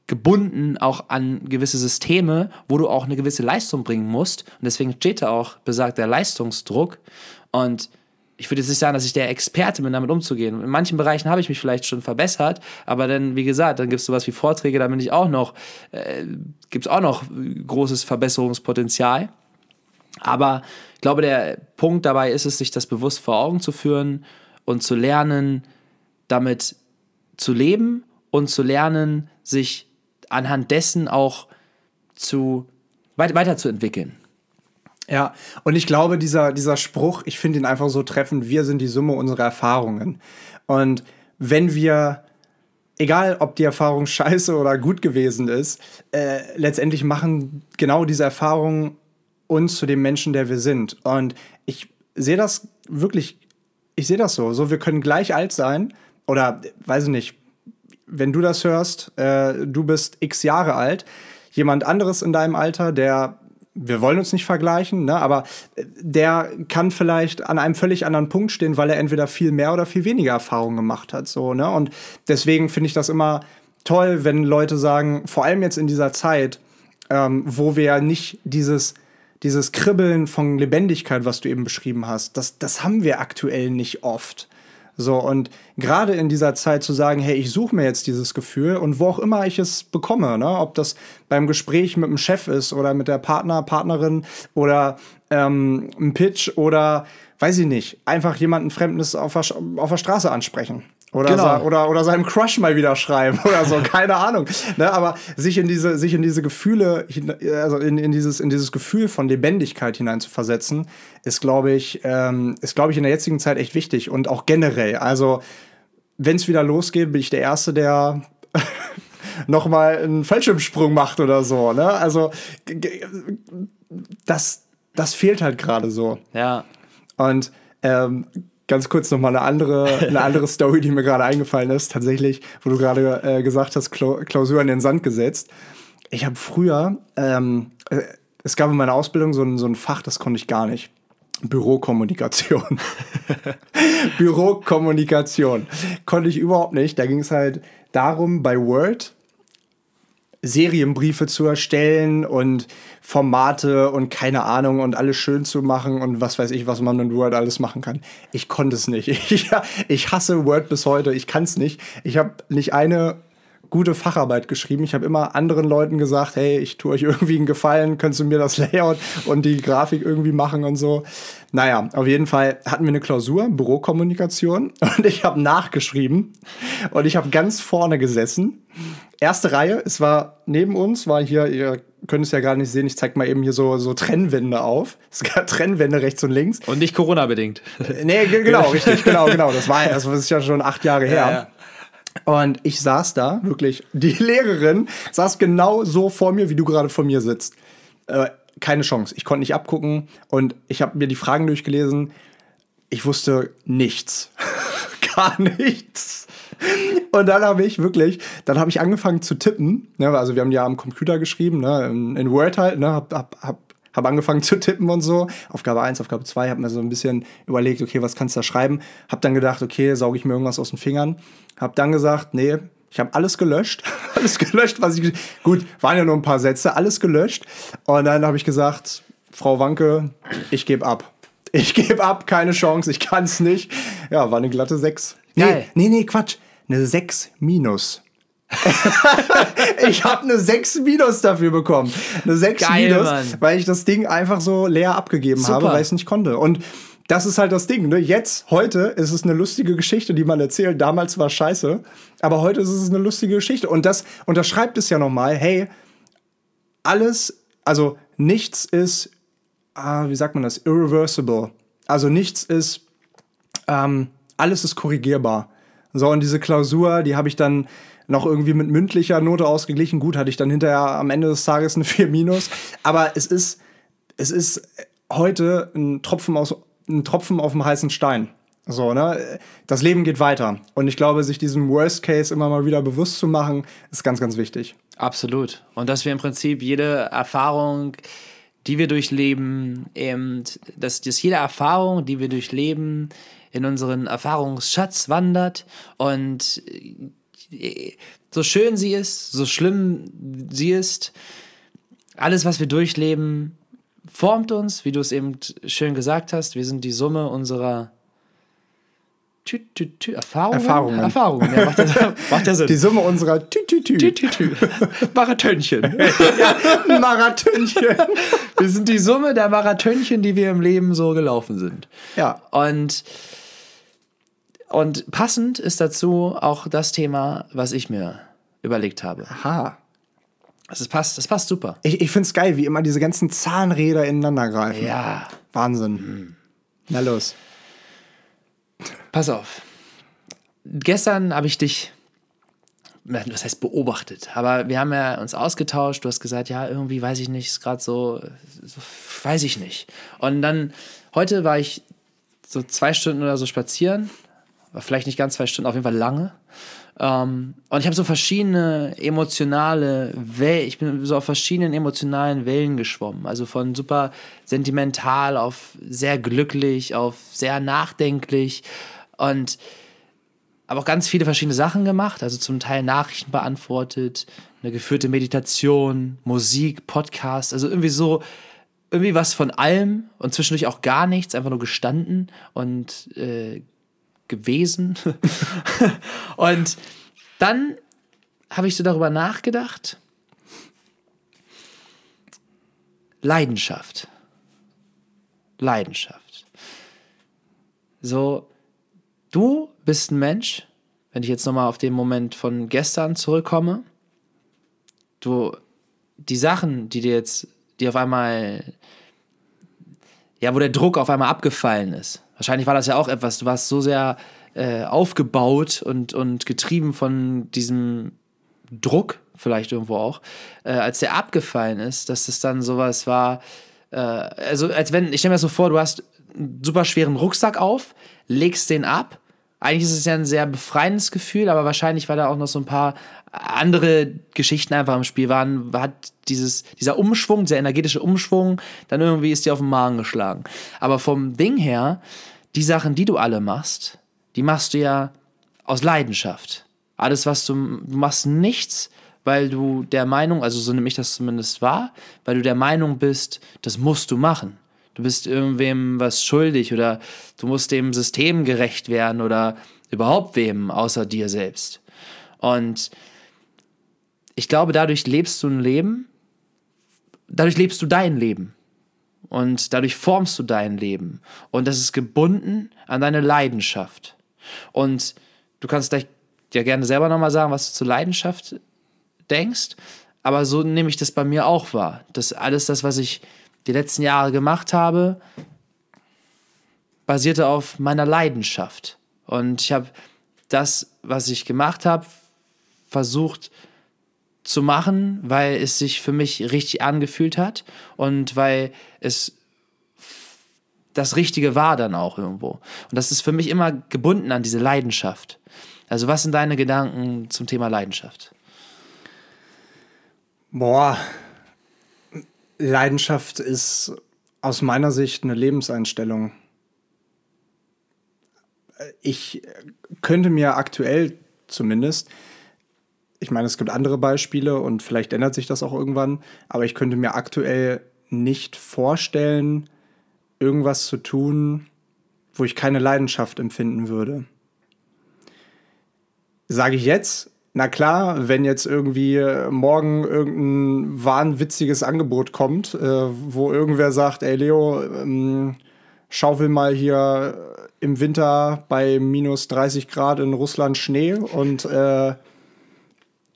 gebunden auch an gewisse Systeme, wo du auch eine gewisse Leistung bringen musst. Und deswegen steht da auch besagt der Leistungsdruck. Und ich würde jetzt nicht sagen, dass ich der Experte bin, damit umzugehen. In manchen Bereichen habe ich mich vielleicht schon verbessert, aber dann, wie gesagt, dann gibt es sowas wie Vorträge, da bin ich auch noch, äh, gibt es auch noch großes Verbesserungspotenzial. Aber ich glaube, der Punkt dabei ist es, sich das bewusst vor Augen zu führen und zu lernen, damit zu leben und zu lernen, sich anhand dessen auch zu, weiterzuentwickeln. Ja, und ich glaube, dieser, dieser Spruch, ich finde ihn einfach so treffend, wir sind die Summe unserer Erfahrungen. Und wenn wir, egal ob die Erfahrung (laughs) scheiße oder gut gewesen ist, äh, letztendlich machen genau diese Erfahrungen uns zu dem Menschen, der wir sind. Und ich sehe das wirklich, ich sehe das so. So, wir können gleich alt sein oder, weiß ich nicht, wenn du das hörst, äh, du bist x Jahre alt, jemand anderes in deinem Alter, der wir wollen uns nicht vergleichen, ne, aber der kann vielleicht an einem völlig anderen Punkt stehen, weil er entweder viel mehr oder viel weniger Erfahrung gemacht hat. So, ne? Und deswegen finde ich das immer toll, wenn Leute sagen, vor allem jetzt in dieser Zeit, ähm, wo wir ja nicht dieses, dieses Kribbeln von Lebendigkeit, was du eben beschrieben hast, das, das haben wir aktuell nicht oft. So, und gerade in dieser Zeit zu sagen, hey, ich suche mir jetzt dieses Gefühl und wo auch immer ich es bekomme, ne? ob das beim Gespräch mit dem Chef ist oder mit der Partner, Partnerin oder ähm, ein Pitch oder weiß ich nicht, einfach jemanden Fremdes auf der, auf der Straße ansprechen. Oder, genau. oder, oder seinem Crush mal wieder schreiben (laughs) oder so, keine Ahnung. Ne, aber sich in diese, sich in diese Gefühle, also in, in, dieses, in dieses Gefühl von Lebendigkeit hinein zu versetzen, ist, glaube ich, ähm, ist, glaube ich, in der jetzigen Zeit echt wichtig und auch generell. Also, wenn es wieder losgeht, bin ich der Erste, der (laughs) nochmal einen Fallschirmsprung macht oder so. Ne? Also, das, das fehlt halt gerade so. Ja. Und ähm, ganz kurz noch mal eine andere, eine andere (laughs) Story, die mir gerade eingefallen ist, tatsächlich, wo du gerade äh, gesagt hast, Klausur in den Sand gesetzt. Ich habe früher, ähm, äh, es gab in meiner Ausbildung so ein, so ein Fach, das konnte ich gar nicht. Bürokommunikation. (laughs) Bürokommunikation. Konnte ich überhaupt nicht. Da ging es halt darum, bei Word Serienbriefe zu erstellen und Formate und keine Ahnung und alles schön zu machen und was weiß ich, was man mit Word alles machen kann. Ich konnte es nicht. (laughs) Ich, ich hasse Word bis heute. Ich kann es nicht. Ich habe nicht eine gute Facharbeit geschrieben. Ich habe immer anderen Leuten gesagt, hey, ich tue euch (laughs) irgendwie einen Gefallen, könntest du mir das (laughs) Layout und die Grafik irgendwie machen und so. Naja, auf jeden Fall hatten wir eine Klausur, Bürokommunikation, und ich habe nachgeschrieben und ich habe ganz vorne gesessen. Erste Reihe, es war neben uns, war hier, ihr könnt es ja gar nicht sehen, ich zeig mal eben hier so, so Trennwände auf. (laughs) Es gab Trennwände rechts und links. Und nicht Corona-bedingt. Nee, genau, (laughs) richtig, genau, genau. Das war das ist ja schon acht Jahre her. Ja, ja. Und ich saß da, wirklich, die (laughs) Lehrerin saß genau so vor mir, wie du gerade vor mir sitzt. Äh, keine Chance. Ich konnte nicht abgucken und ich habe mir die Fragen durchgelesen. Ich wusste nichts. Gar nichts. Und dann habe ich wirklich, dann habe ich angefangen zu tippen. Ne, also wir haben ja am Computer geschrieben, ne, in, in Word halt, ne, hab, hab, hab habe angefangen zu tippen und so. Aufgabe 1, Aufgabe 2, habe mir so ein bisschen überlegt, okay, was kannst du da schreiben? Habe dann gedacht, okay, sauge ich mir irgendwas aus den Fingern. Habe dann gesagt, nee, ich habe alles gelöscht. (laughs) alles gelöscht, was ich. Gut, waren ja nur ein paar Sätze, alles gelöscht. Und dann habe ich gesagt, Frau Wanke, ich gebe ab. Ich gebe ab, keine Chance, ich kann es nicht. Ja, war eine glatte 6. Nee, nee, nee, Quatsch. Eine 6 minus. (laughs) ich habe eine 6 minus dafür bekommen. Eine 6 Geil, minus, Mann. weil ich das Ding einfach so leer abgegeben Super. habe, weil ich es nicht konnte. Und das ist halt das Ding. Ne? Jetzt, heute ist es eine lustige Geschichte, die man erzählt. Damals war es scheiße, aber heute ist es eine lustige Geschichte. Und das unterschreibt es ja nochmal. Hey, alles, also nichts ist, ah, wie sagt man das, irreversible. Also nichts ist, ähm, alles ist korrigierbar. So, und diese Klausur, die habe ich dann noch irgendwie mit mündlicher Note ausgeglichen. Gut, hatte ich dann hinterher am Ende des Tages eine 4 minus. Aber es ist, es ist heute ein Tropfen, aus, ein Tropfen auf dem heißen Stein. So, ne? Das Leben geht weiter. Und ich glaube, sich diesem Worst Case immer mal wieder bewusst zu machen, ist ganz, ganz wichtig. Absolut. Und dass wir im Prinzip jede Erfahrung, die wir durchleben, eben, dass, dass jede Erfahrung, die wir durchleben, in unseren Erfahrungsschatz wandert und äh, so schön sie ist, so schlimm sie ist, alles, was wir durchleben, formt uns, wie du es eben schön gesagt hast. Wir sind die Summe unserer Tü, tü, tü, Erfahrungen. Erfahrungen. Erfahrungen, ja, macht ja, (laughs) macht ja Sinn. Die Summe unserer Tütütü. Tü, tü, tü. (laughs) Marathönchen. (laughs) Marathönchen. Wir sind die Summe der Marathönchen, die wir im Leben so gelaufen sind. Ja. Und, und passend ist dazu auch das Thema, was ich mir überlegt habe. Aha. Das passt, das passt super. Ich, ich find's geil, wie immer diese ganzen Zahnräder ineinander greifen. Ja, Wahnsinn. Na los. pass auf. Gestern habe ich dich, was heißt beobachtet, aber wir haben ja uns ausgetauscht. Du hast gesagt, ja, irgendwie weiß ich nicht, ist gerade so, so, weiß ich nicht. Und dann, heute war ich so zwei Stunden oder so spazieren, vielleicht nicht ganz zwei Stunden, auf jeden Fall lange. Ähm, und ich habe so verschiedene emotionale Wellen, ich bin so auf verschiedenen emotionalen Wellen geschwommen. Also von super sentimental auf sehr glücklich, auf sehr nachdenklich und aber auch ganz viele verschiedene Sachen gemacht, also zum Teil Nachrichten beantwortet, eine geführte Meditation, Musik, Podcast, also irgendwie so, irgendwie was von allem und zwischendurch auch gar nichts, einfach nur gestanden und äh, gewesen. (laughs) und dann habe ich so darüber nachgedacht. Leidenschaft. Leidenschaft. So, du bist ein Mensch, wenn ich jetzt nochmal auf den Moment von gestern zurückkomme, du, die Sachen, die dir jetzt, die auf einmal, ja, wo der Druck auf einmal abgefallen ist. Wahrscheinlich war das ja auch etwas, du warst so sehr äh, aufgebaut und, und getrieben von diesem Druck, vielleicht irgendwo auch, äh, als der abgefallen ist, dass es dann sowas war, äh, also als wenn, ich stelle mir das so vor, du hast einen super schweren Rucksack auf, legst den ab. Eigentlich ist es ja ein sehr befreiendes Gefühl, aber wahrscheinlich, weil da auch noch so ein paar andere Geschichten einfach im Spiel waren, hat dieses, dieser Umschwung, dieser energetische Umschwung, dann irgendwie ist dir auf den Magen geschlagen. Aber vom Ding her, die Sachen, die du alle machst, die machst du ja aus Leidenschaft. Alles, was du, du machst nichts, weil du der Meinung, also so nehme ich das zumindest wahr, weil du der Meinung bist, das musst du machen. Du bist irgendwem was schuldig oder du musst dem System gerecht werden oder überhaupt wem außer dir selbst. Und ich glaube, dadurch lebst du ein Leben, dadurch lebst du dein Leben. Und dadurch formst du dein Leben. Und das ist gebunden an deine Leidenschaft. Und du kannst gleich ja gerne selber nochmal sagen, was du zur Leidenschaft denkst. Aber so nehme ich das bei mir auch wahr. Das alles das, was ich die letzten Jahre gemacht habe, basierte auf meiner Leidenschaft. Und ich habe das, was ich gemacht habe, versucht zu machen, weil es sich für mich richtig angefühlt hat und weil es das Richtige war dann auch irgendwo. Und das ist für mich immer gebunden an diese Leidenschaft. Also was sind deine Gedanken zum Thema Leidenschaft? Boah, Leidenschaft ist aus meiner Sicht eine Lebenseinstellung. Ich könnte mir aktuell zumindest, ich meine, es gibt andere Beispiele und vielleicht ändert sich das auch irgendwann, aber ich könnte mir aktuell nicht vorstellen, irgendwas zu tun, wo ich keine Leidenschaft empfinden würde. Sage ich jetzt, na klar, wenn jetzt irgendwie morgen irgendein wahnwitziges Angebot kommt, äh, wo irgendwer sagt, ey Leo, ähm, schaufel mal hier im Winter bei minus 30 Grad in Russland Schnee und äh,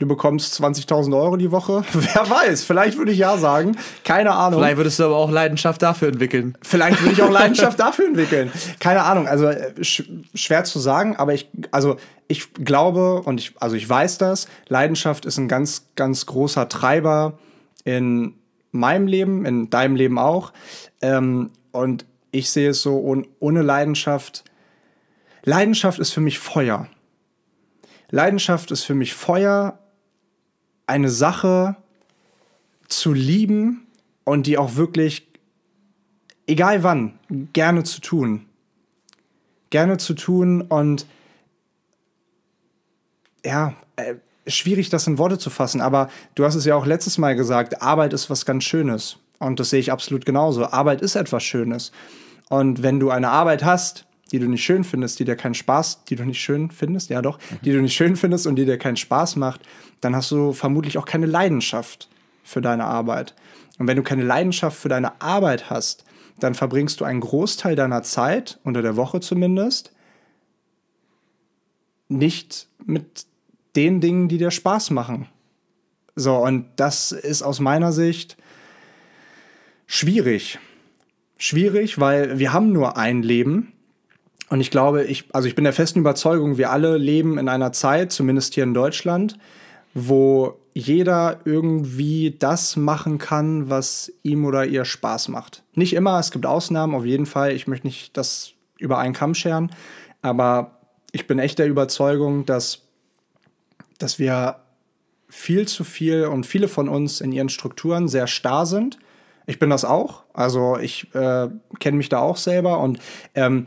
du bekommst 20.000 Euro die Woche. (laughs) Wer weiß, vielleicht würde ich ja sagen. Keine Ahnung. Vielleicht würdest du aber auch Leidenschaft dafür entwickeln. Vielleicht würde ich auch (laughs) Leidenschaft dafür entwickeln. Keine Ahnung, also äh, sch schwer zu sagen, aber ich, also ich glaube und ich, also ich weiß das, Leidenschaft ist ein ganz, ganz großer Treiber in meinem Leben, in deinem Leben auch. Ähm, und ich sehe es so, ohne, ohne Leidenschaft, Leidenschaft ist für mich Feuer. Leidenschaft ist für mich Feuer, eine Sache zu lieben und die auch wirklich, egal wann, gerne zu tun. gerne zu tun und ja, äh, schwierig, das in Worte zu fassen, aber du hast es ja auch letztes Mal gesagt, Arbeit ist was ganz Schönes. Und das sehe ich absolut genauso. Arbeit ist etwas Schönes. Und wenn du eine Arbeit hast, die du nicht schön findest, die dir keinen Spaß, die du nicht schön findest, ja doch, die du nicht schön findest und die dir keinen Spaß macht, dann hast du vermutlich auch keine Leidenschaft für deine Arbeit. Und wenn du keine Leidenschaft für deine Arbeit hast, dann verbringst du einen Großteil deiner Zeit, unter der Woche zumindest, nicht mit den Dingen, die dir Spaß machen. So, und das ist aus meiner Sicht schwierig. Schwierig, weil wir haben nur ein Leben. Und ich glaube, ich, also ich bin der festen Überzeugung, wir alle leben in einer Zeit, zumindest hier in Deutschland, wo jeder irgendwie das machen kann, was ihm oder ihr Spaß macht. Nicht immer, es gibt Ausnahmen, auf jeden Fall. Ich möchte nicht das über einen Kamm scheren, aber ich bin echt der Überzeugung, dass dass wir viel zu viel und viele von uns in ihren Strukturen sehr starr sind. Ich bin das auch. Also ich äh, kenne mich da auch selber und ähm,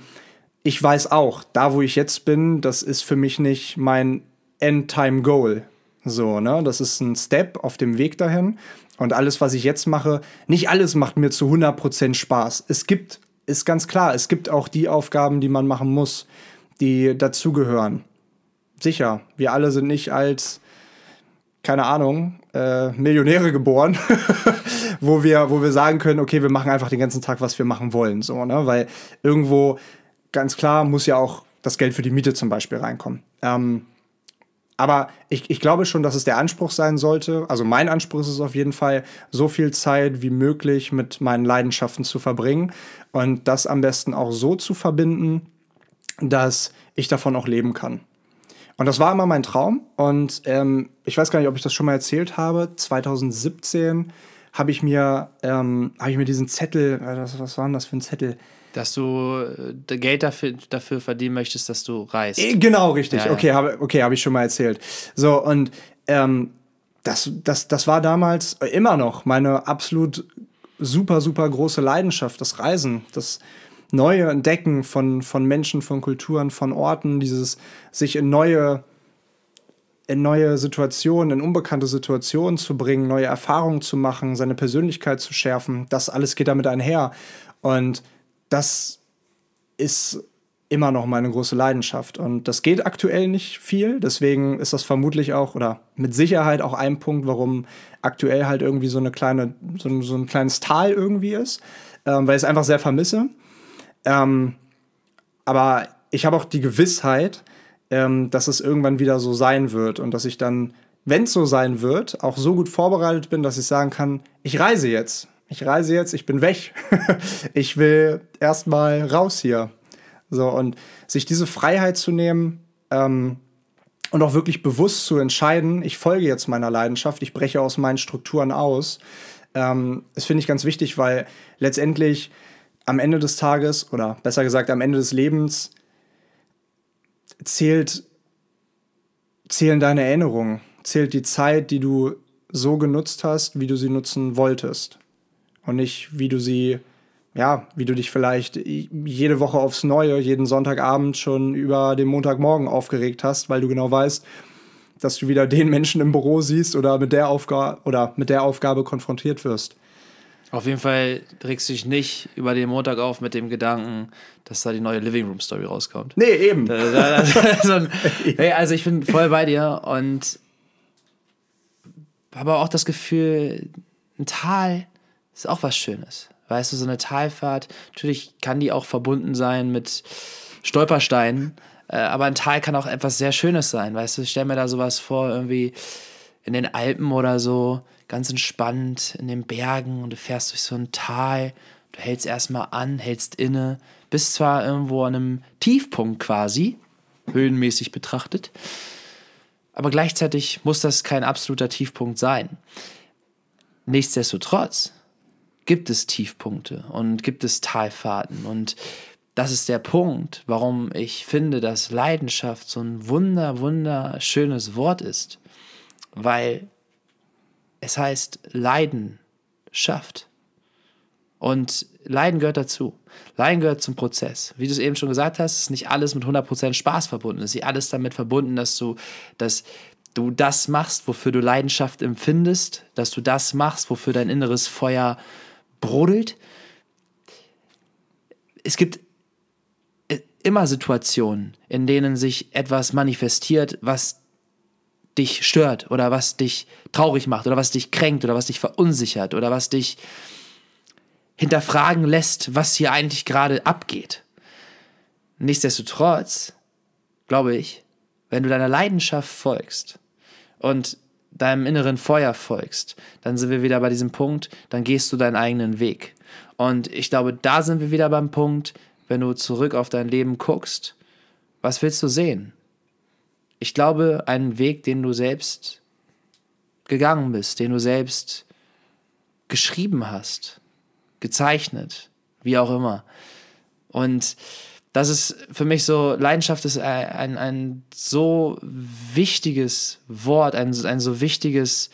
ich weiß auch, da wo ich jetzt bin, das ist für mich nicht mein End-Time-Goal. So, ne? Das ist ein Step auf dem Weg dahin. Und alles, was ich jetzt mache, nicht alles macht mir zu 100% Spaß. Es gibt, ist ganz klar, es gibt auch die Aufgaben, die man machen muss, die dazugehören sicher, wir alle sind nicht als, keine Ahnung, äh, Millionäre geboren, (laughs) wo, wir, wo wir sagen können, okay, wir machen einfach den ganzen Tag, was wir machen wollen. So, ne? Weil irgendwo, ganz klar, muss ja auch das Geld für die Miete zum Beispiel reinkommen. Ähm, aber ich, ich glaube schon, dass es der Anspruch sein sollte. Also mein Anspruch ist es auf jeden Fall, so viel Zeit wie möglich mit meinen Leidenschaften zu verbringen und das am besten auch so zu verbinden, dass ich davon auch leben kann. Und das war immer mein Traum. Und ähm, ich weiß gar nicht, ob ich das schon mal erzählt habe. 2017 habe ich mir, ähm, habe ich mir diesen Zettel, äh, was, was war denn das für ein Zettel? Dass du äh, Geld dafür, dafür verdienen möchtest, dass du reist. Äh, genau, richtig. Ja, ja. Okay, habe okay, hab ich schon mal erzählt. So, und ähm, das, das, das war damals immer noch meine absolut super, super große Leidenschaft, das Reisen. Das neue Entdecken von, von Menschen, von Kulturen, von Orten, dieses sich in neue, in neue Situationen, in unbekannte Situationen zu bringen, neue Erfahrungen zu machen, seine Persönlichkeit zu schärfen, das alles geht damit einher. Und das ist immer noch meine große Leidenschaft. Und das geht aktuell nicht viel. Deswegen ist das vermutlich auch oder mit Sicherheit auch ein Punkt, warum aktuell halt irgendwie so eine kleine, so, so ein kleines Tal irgendwie ist, ähm, weil ich es einfach sehr vermisse. Ähm, aber ich habe auch die Gewissheit, ähm, dass es irgendwann wieder so sein wird und dass ich dann, wenn es so sein wird, auch so gut vorbereitet bin, dass ich sagen kann, ich reise jetzt. Ich reise jetzt, ich bin weg. (laughs) ich will erstmal raus hier. So, und sich diese Freiheit zu nehmen ähm, und auch wirklich bewusst zu entscheiden, ich folge jetzt meiner Leidenschaft, ich breche aus meinen Strukturen aus, ähm, das finde ich ganz wichtig, weil letztendlich am Ende des Tages oder besser gesagt am Ende des Lebens zählt, zählen deine Erinnerungen, zählt die Zeit, die du so genutzt hast, wie du sie nutzen wolltest. Und nicht, wie du sie, ja, wie du dich vielleicht jede Woche aufs Neue, jeden Sonntagabend schon über den Montagmorgen aufgeregt hast, weil du genau weißt, dass du wieder den Menschen im Büro siehst oder mit der Aufgabe oder mit der Aufgabe konfrontiert wirst. Auf jeden Fall regst du dich nicht über den Montag auf mit dem Gedanken, dass da die neue Living Room Story rauskommt. Nee, eben. (laughs) also ich bin voll bei dir und habe auch das Gefühl, ein Tal ist auch was Schönes. Weißt du, so eine Talfahrt, natürlich kann die auch verbunden sein mit Stolpersteinen, äh, aber ein Tal kann auch etwas sehr Schönes sein. Weißt du, ich stelle mir da sowas vor, irgendwie in den Alpen oder so, ganz entspannt in den Bergen und du fährst durch so ein Tal. Du hältst erstmal an, hältst inne, bist zwar irgendwo an einem Tiefpunkt quasi, höhenmäßig betrachtet, aber gleichzeitig muss das kein absoluter Tiefpunkt sein. Nichtsdestotrotz gibt es Tiefpunkte und gibt es Talfahrten und das ist der Punkt, warum ich finde, dass Leidenschaft so ein wunder, wunderschönes Wort ist weil es heißt Leidenschaft. Und Leiden gehört dazu. Leiden gehört zum Prozess. Wie du es eben schon gesagt hast, ist nicht alles mit 100% Spaß verbunden. Es ist nicht alles damit verbunden, dass du, dass du das machst, wofür du Leidenschaft empfindest, dass du das machst, wofür dein inneres Feuer brodelt. Es gibt äh, immer Situationen, in denen sich etwas manifestiert, was dich stört oder was dich traurig macht oder was dich kränkt oder was dich verunsichert oder was dich hinterfragen lässt, was hier eigentlich gerade abgeht. Nichtsdestotrotz, glaube ich, wenn du deiner Leidenschaft folgst und deinem inneren Feuer folgst, dann sind wir wieder bei diesem Punkt, dann gehst du deinen eigenen Weg. Und ich glaube, da sind wir wieder beim Punkt, wenn du zurück auf dein Leben guckst, was willst du sehen? Ich glaube, einen Weg, den du selbst gegangen bist, den du selbst geschrieben hast, gezeichnet, wie auch immer. Und das ist für mich so, Leidenschaft ist ein, ein, ein so wichtiges Wort, ein, ein so wichtiges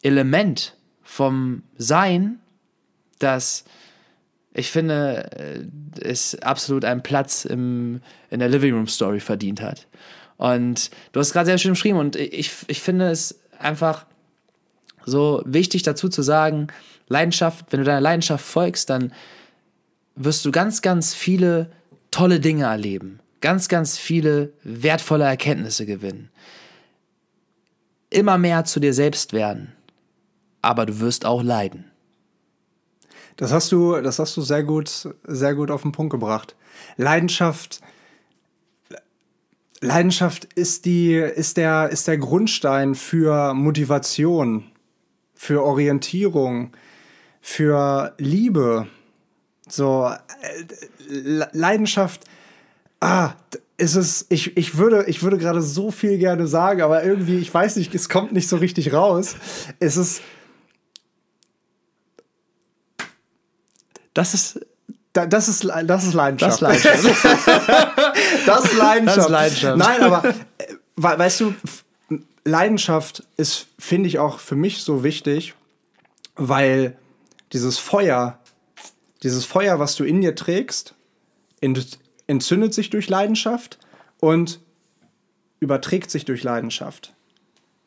Element vom Sein, dass ich finde, äh, es absolut einen Platz im, in der Living Room Story verdient hat. Und du hast gerade sehr schön beschrieben und ich, ich finde es einfach so wichtig dazu zu sagen, Leidenschaft, wenn du deiner Leidenschaft folgst, dann wirst du ganz, ganz viele tolle Dinge erleben, ganz, ganz viele wertvolle Erkenntnisse gewinnen, immer mehr zu dir selbst werden, aber du wirst auch leiden. Das hast du, das hast du sehr gut, sehr gut auf den Punkt gebracht. Leidenschaft, Leidenschaft ist die, ist der, ist der Grundstein für Motivation, für Orientierung, für Liebe. So, äh, Leidenschaft, ah, ist es, ich, ich würde, ich würde gerade so viel gerne sagen, aber irgendwie, ich weiß nicht, es kommt nicht so richtig raus. Es ist. Das ist. Das ist, das ist Leidenschaft. Das ist Leidenschaft. (laughs) das ist Leidenschaft. Das ist Leidenschaft. Nein, aber äh, weißt du, Leidenschaft ist, finde ich, auch für mich so wichtig, weil dieses Feuer, dieses Feuer, was du in dir trägst, entzündet sich durch Leidenschaft und überträgt sich durch Leidenschaft.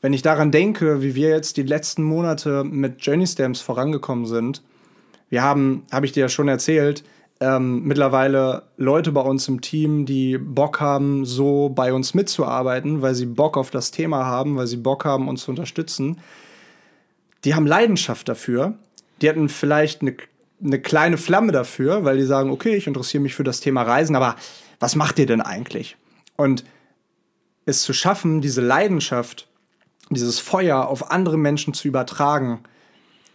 Wenn ich daran denke, wie wir jetzt die letzten Monate mit Journey Stamps vorangekommen sind, wir haben, habe ich dir ja schon erzählt, ähm, mittlerweile Leute bei uns im Team, die Bock haben, so bei uns mitzuarbeiten, weil sie Bock auf das Thema haben, weil sie Bock haben, uns zu unterstützen. Die haben Leidenschaft dafür die hatten vielleicht eine, eine kleine Flamme dafür, weil die sagen, okay, ich interessiere mich für das Thema Reisen, aber was macht ihr denn eigentlich? Und es zu schaffen, diese Leidenschaft, dieses Feuer auf andere Menschen zu übertragen,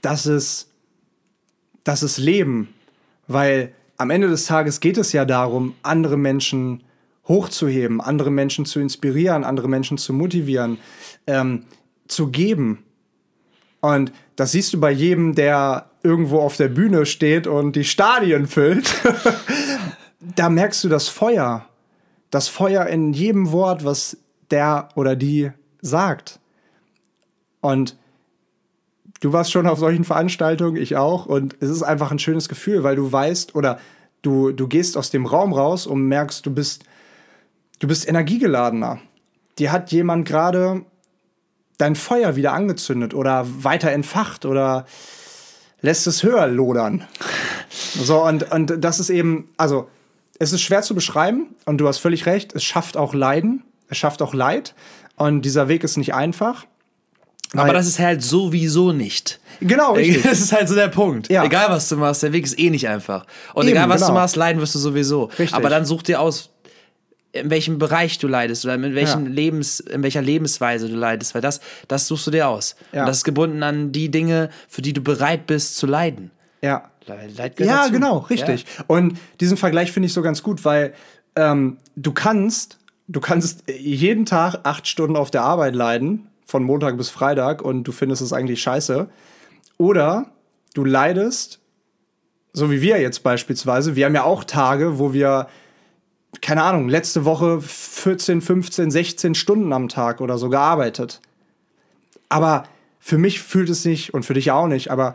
das ist, das ist Leben. Weil am Ende des Tages geht es ja darum, andere Menschen hochzuheben, andere Menschen zu inspirieren, andere Menschen zu motivieren, ähm, zu geben. Und das siehst du bei jedem, der irgendwo auf der Bühne steht und die Stadien füllt. (laughs) da merkst du das Feuer. Das Feuer in jedem Wort, was der oder die sagt. Und du warst schon auf solchen Veranstaltungen, ich auch. Und es ist einfach ein schönes Gefühl, weil du weißt oder du, du gehst aus dem Raum raus und merkst, du bist, du bist energiegeladener. Dir hat jemand gerade dein Feuer wieder angezündet oder weiter entfacht oder lässt es höher lodern. So, und, und das ist eben, also, es ist schwer zu beschreiben und du hast völlig recht, es schafft auch Leiden, es schafft auch Leid und dieser Weg ist nicht einfach. Aber das ist halt sowieso nicht. Genau, richtig. Das ist halt so der Punkt. Ja. Egal, was du machst, der Weg ist eh nicht einfach. Und Eben, egal, was genau. du machst, leiden wirst du sowieso. Richtig. Aber dann such dir aus, in welchem Bereich du leidest oder in welchem ja. Lebens, in welcher Lebensweise du leidest, weil das, das suchst du dir aus. Ja. Und das ist gebunden an die Dinge, für die du bereit bist zu leiden. Ja. Leid ja, dazu. genau, richtig. Ja. Und diesen Vergleich finde ich so ganz gut, weil ähm, du kannst, du kannst jeden Tag acht Stunden auf der Arbeit leiden, von Montag bis Freitag, und du findest es eigentlich scheiße. Oder du leidest, so wie wir jetzt beispielsweise. Wir haben ja auch Tage, wo wir keine Ahnung, letzte Woche 14, 15, 16 Stunden am Tag oder so gearbeitet. Aber für mich fühlt es sich, und für dich auch nicht, aber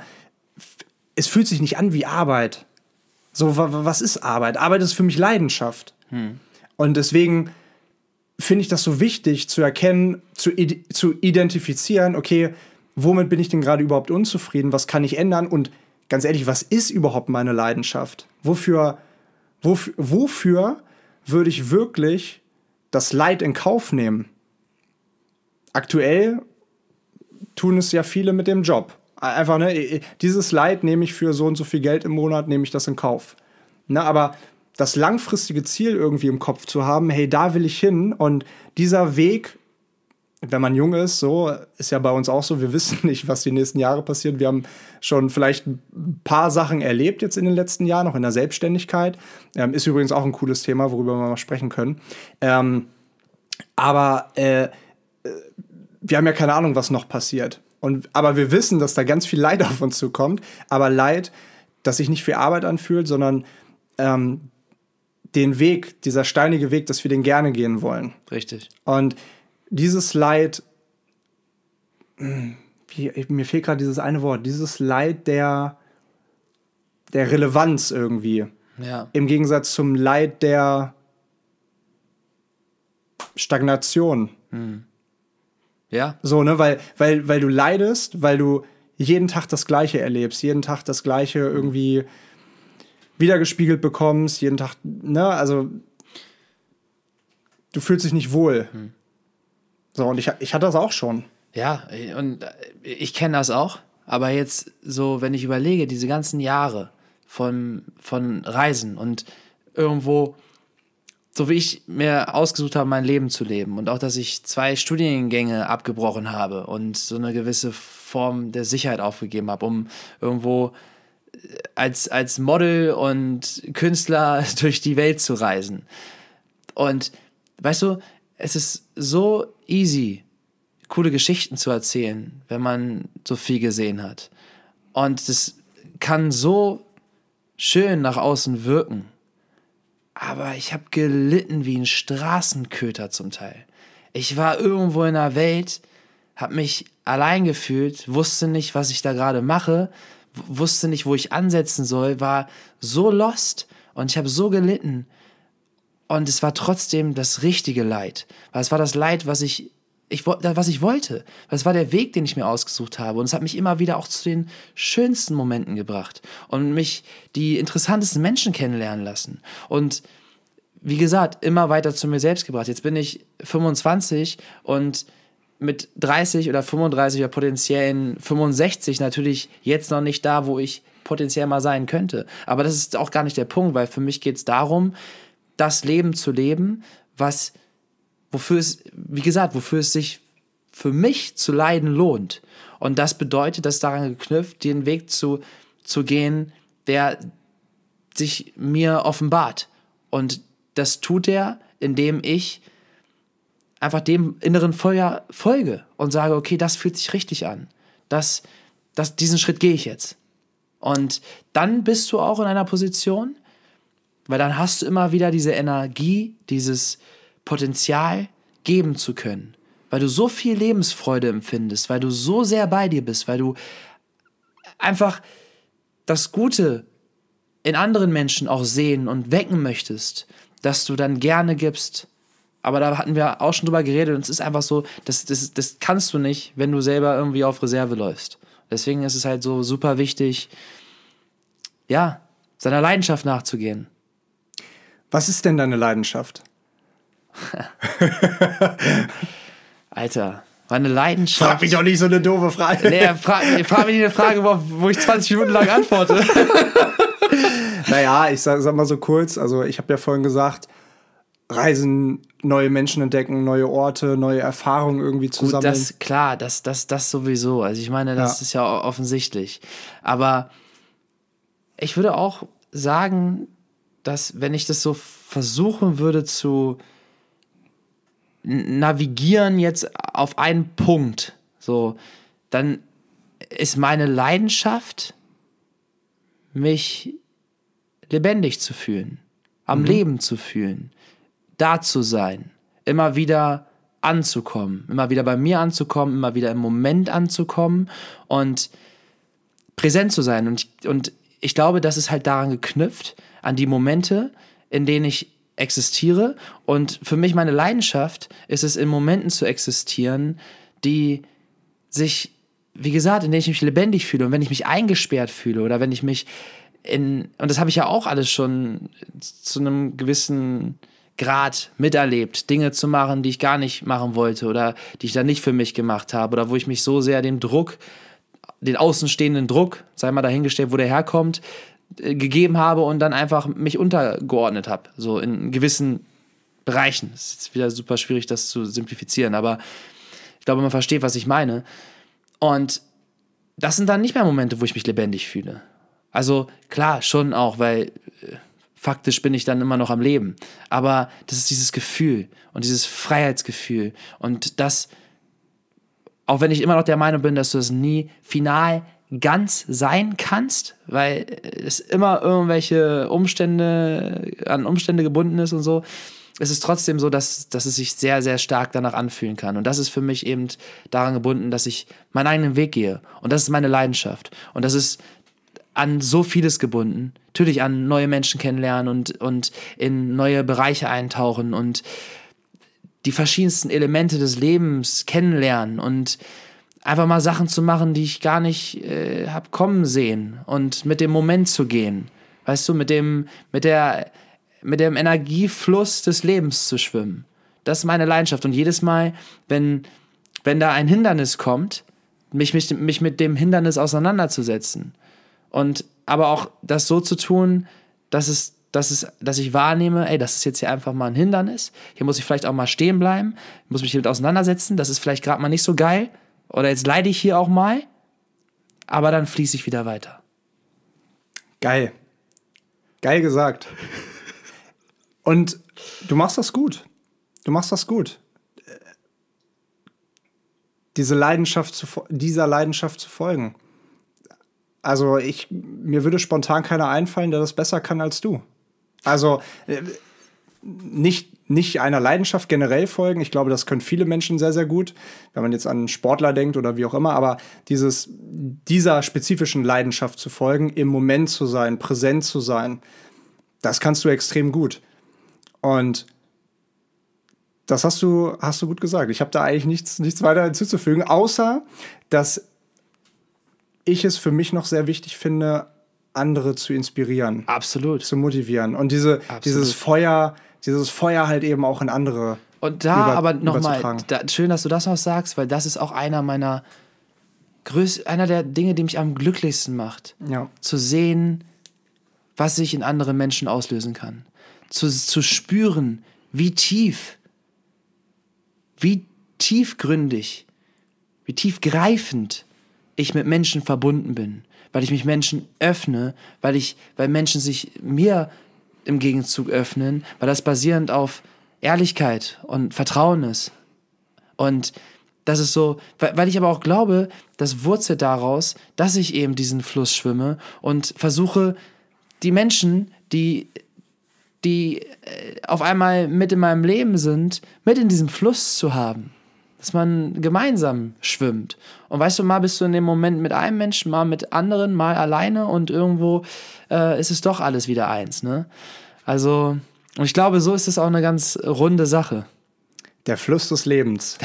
es fühlt sich nicht an wie Arbeit. So, was ist Arbeit? Arbeit ist für mich Leidenschaft. Hm. Und deswegen finde ich das so wichtig zu erkennen, zu, zu identifizieren, okay, womit bin ich denn gerade überhaupt unzufrieden? Was kann ich ändern? Und ganz ehrlich, was ist überhaupt meine Leidenschaft? Wofür, wofür, wofür würde ich wirklich das Leid in Kauf nehmen? Aktuell tun es ja viele mit dem Job. Einfach, ne, dieses Leid nehme ich für so und so viel Geld im Monat, nehme ich das in Kauf. Ne, aber das langfristige Ziel irgendwie im Kopf zu haben, hey, da will ich hin und dieser Weg, wenn man jung ist, so ist ja bei uns auch so, wir wissen (laughs) nicht, was die nächsten Jahre passiert. Wir haben schon vielleicht ein paar Sachen erlebt jetzt in den letzten Jahren, noch in der Selbstständigkeit. Ähm, ist übrigens auch ein cooles Thema, worüber wir mal sprechen können. Ähm, aber äh, äh wir haben ja keine Ahnung, was noch passiert. Und, aber wir wissen, dass da ganz viel Leid (laughs) auf uns zukommt. Aber Leid, das sich nicht für Arbeit anfühlt, sondern ähm, den Weg, dieser steinige Weg, dass wir den gerne gehen wollen. Richtig. Und dieses Leid, hm, wie, mir fehlt gerade dieses eine Wort, dieses Leid der, der Relevanz irgendwie. Ja. Im Gegensatz zum Leid der Stagnation. Hm. Ja. So, ne, weil, weil, weil du leidest, weil du jeden Tag das Gleiche erlebst, jeden Tag das Gleiche irgendwie wiedergespiegelt bekommst, jeden Tag, ne, also du fühlst dich nicht wohl. Hm. So, und ich, ich hatte das auch schon. Ja, und ich kenne das auch, aber jetzt so, wenn ich überlege, diese ganzen Jahre von, von Reisen und irgendwo so wie ich mir ausgesucht habe, mein Leben zu leben und auch, dass ich zwei Studiengänge abgebrochen habe und so eine gewisse Form der Sicherheit aufgegeben habe, um irgendwo äh, als, als Model und Künstler (laughs) durch die Welt zu reisen. Und weißt du, es ist so easy, coole Geschichten zu erzählen, wenn man so viel gesehen hat. Und es kann so schön nach außen wirken aber ich habe gelitten wie ein Straßenköter zum Teil. Ich war irgendwo in der Welt, habe mich allein gefühlt, wusste nicht, was ich da gerade mache, wusste nicht, wo ich ansetzen soll, war so lost und ich habe so gelitten. Und es war trotzdem das richtige Leid. Weil es war das Leid, was ich ich, was ich wollte. Das war der Weg, den ich mir ausgesucht habe. Und es hat mich immer wieder auch zu den schönsten Momenten gebracht und mich die interessantesten Menschen kennenlernen lassen. Und wie gesagt, immer weiter zu mir selbst gebracht. Jetzt bin ich 25 und mit 30 oder 35 oder potenziellen 65 natürlich jetzt noch nicht da, wo ich potenziell mal sein könnte. Aber das ist auch gar nicht der Punkt, weil für mich geht es darum, das Leben zu leben, was wofür es, wie gesagt, wofür es sich für mich zu leiden lohnt. Und das bedeutet, dass daran geknüpft, den Weg zu, zu gehen, der sich mir offenbart. Und das tut er, indem ich einfach dem inneren Feuer folge und sage, okay, das fühlt sich richtig an. Das, das, diesen Schritt gehe ich jetzt. Und dann bist du auch in einer Position, weil dann hast du immer wieder diese Energie, dieses, Potenzial geben zu können, weil du so viel Lebensfreude empfindest, weil du so sehr bei dir bist, weil du einfach das Gute in anderen Menschen auch sehen und wecken möchtest, dass du dann gerne gibst. Aber da hatten wir auch schon drüber geredet und es ist einfach so, das, das, das kannst du nicht, wenn du selber irgendwie auf Reserve läufst. Deswegen ist es halt so super wichtig, ja, seiner Leidenschaft nachzugehen. Was ist denn deine Leidenschaft? (laughs) Alter, meine Leidenschaft. Frag mich doch nicht so eine doofe Frage. Nee, frag, frag mich eine Frage, wo, wo ich 20 Minuten lang antworte. (laughs) naja, ich sag, sag mal so kurz, also ich habe ja vorhin gesagt, Reisen, neue Menschen entdecken, neue Orte, neue Erfahrungen irgendwie zusammen. Gut, das klar, das, das, das sowieso. Also ich meine, das ja. ist ja offensichtlich. Aber ich würde auch sagen, dass wenn ich das so versuchen würde zu navigieren jetzt auf einen Punkt, so, dann ist meine Leidenschaft, mich lebendig zu fühlen, am mhm. Leben zu fühlen, da zu sein, immer wieder anzukommen, immer wieder bei mir anzukommen, immer wieder im Moment anzukommen und präsent zu sein. Und, und ich glaube, das ist halt daran geknüpft, an die Momente, in denen ich existiere. Und für mich meine Leidenschaft ist es, in Momenten zu existieren, die sich, wie gesagt, in denen ich mich lebendig fühle und wenn ich mich eingesperrt fühle oder wenn ich mich in, und das habe ich ja auch alles schon zu einem gewissen Grad miterlebt, Dinge zu machen, die ich gar nicht machen wollte oder die ich dann nicht für mich gemacht habe oder wo ich mich so sehr dem Druck, den außenstehenden Druck, sei mal dahingestellt, wo der herkommt, gegeben habe und dann einfach mich untergeordnet habe, so in gewissen Bereichen. Es ist jetzt wieder super schwierig, das zu simplifizieren, aber ich glaube, man versteht, was ich meine. Und das sind dann nicht mehr Momente, wo ich mich lebendig fühle. Also klar, schon auch, weil äh, faktisch bin ich dann immer noch am Leben. Aber das ist dieses Gefühl und dieses Freiheitsgefühl. Und das, auch wenn ich immer noch der Meinung bin, dass du es nie final ganz sein kannst, weil es immer irgendwelche Umstände an Umstände gebunden ist und so, es ist trotzdem so, dass, dass es sich sehr, sehr stark danach anfühlen kann. Und das ist für mich eben daran gebunden, dass ich meinen eigenen Weg gehe. Und das ist meine Leidenschaft. Und das ist an so vieles gebunden. Natürlich an neue Menschen kennenlernen und, und in neue Bereiche eintauchen und die verschiedensten Elemente des Lebens kennenlernen und einfach mal Sachen zu machen, die ich gar nicht äh, hab kommen sehen und mit dem Moment zu gehen. Weißt du, mit dem, mit der, mit dem Energiefluss des Lebens zu schwimmen. Das ist meine Leidenschaft. Und jedes Mal, wenn, wenn da ein Hindernis kommt, mich, mich, mich mit dem Hindernis auseinanderzusetzen. Und aber auch das so zu tun, dass es, dass es, dass ich wahrnehme, ey, das ist jetzt hier einfach mal ein Hindernis. Hier muss ich vielleicht auch mal stehen bleiben, muss mich damit auseinandersetzen. Das ist vielleicht gerade mal nicht so geil. Oder jetzt leide ich hier auch mal, aber dann fließe ich wieder weiter. Geil. Geil gesagt. Und du machst das gut. Du machst das gut. Diese Leidenschaft zu, dieser Leidenschaft zu folgen. Also ich, mir würde spontan keiner einfallen, der das besser kann als du. Also äh, nicht, nicht einer Leidenschaft generell folgen. Ich glaube, das können viele Menschen sehr, sehr gut, wenn man jetzt an Sportler denkt oder wie auch immer. Aber dieses, dieser spezifischen Leidenschaft zu folgen, im Moment zu sein, präsent zu sein, das kannst du extrem gut. Und das hast du, hast du gut gesagt. Ich habe da eigentlich nichts, nichts weiter hinzuzufügen, außer dass ich es für mich noch sehr wichtig finde, andere zu inspirieren. Absolut. Zu motivieren. Und diese, dieses Feuer, dieses Feuer halt eben auch in andere. Und da über, aber nochmal, schön, dass du das noch sagst, weil das ist auch einer meiner größ einer der Dinge, die mich am glücklichsten macht. Ja. Zu sehen, was sich in anderen Menschen auslösen kann. Zu, zu spüren, wie tief, wie tiefgründig, wie tiefgreifend ich mit Menschen verbunden bin, weil ich mich Menschen öffne, weil ich, weil Menschen sich mir im Gegenzug öffnen, weil das basierend auf Ehrlichkeit und Vertrauen ist. Und das ist so, weil ich aber auch glaube, das wurzelt daraus, dass ich eben diesen Fluss schwimme und versuche, die Menschen, die, die äh, auf einmal mit in meinem Leben sind, mit in diesem Fluss zu haben dass man gemeinsam schwimmt. Und weißt du, mal bist du in dem Moment mit einem Menschen, mal mit anderen, mal alleine und irgendwo äh, ist es doch alles wieder eins. Ne? Also, und ich glaube, so ist es auch eine ganz runde Sache. Der Fluss des Lebens.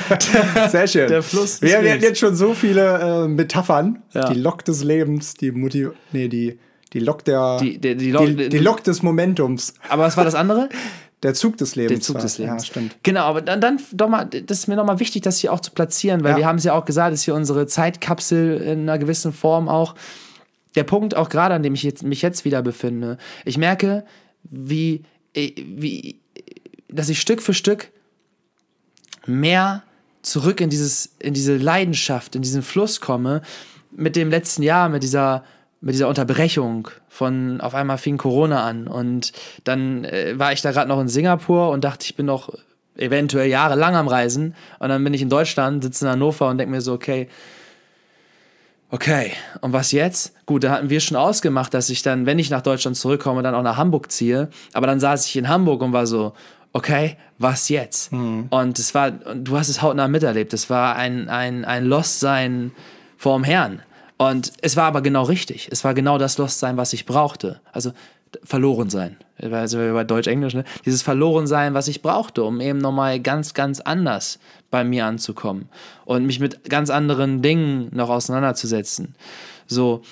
(laughs) Sehr schön. Der Fluss des wir, wir hatten jetzt schon so viele äh, Metaphern. Ja. Die Lok des Lebens, die Motiv nee, die, die Lok der die, die, die, Lok, die, die Lok des Momentums. Aber was war das andere? (laughs) Der Zug des Lebens. Der Zug des Lebens. Ja, stimmt. Genau, aber dann, dann doch mal, das ist mir nochmal wichtig, das hier auch zu platzieren, weil ja. wir haben es ja auch gesagt, das ist hier unsere Zeitkapsel in einer gewissen Form auch. Der Punkt auch gerade, an dem ich jetzt, mich jetzt wieder befinde. Ich merke, wie, wie, dass ich Stück für Stück mehr zurück in dieses, in diese Leidenschaft, in diesen Fluss komme, mit dem letzten Jahr, mit dieser mit dieser Unterbrechung von auf einmal fing Corona an und dann äh, war ich da gerade noch in Singapur und dachte, ich bin noch eventuell jahrelang am Reisen und dann bin ich in Deutschland, sitze in Hannover und denke mir so, okay, okay, und was jetzt? Gut, da hatten wir schon ausgemacht, dass ich dann, wenn ich nach Deutschland zurückkomme, dann auch nach Hamburg ziehe, aber dann saß ich in Hamburg und war so, okay, was jetzt? Mhm. Und es war, du hast es hautnah miterlebt, es war ein, ein, ein Lost-Sein vorm Herrn Und es war aber genau richtig. Es war genau das Lost-Sein, was ich brauchte. Also verloren sein. Also bei Deutsch-Englisch, ne? Dieses verloren sein, was ich brauchte, um eben nochmal ganz, ganz anders bei mir anzukommen und mich mit ganz anderen Dingen noch auseinanderzusetzen. So,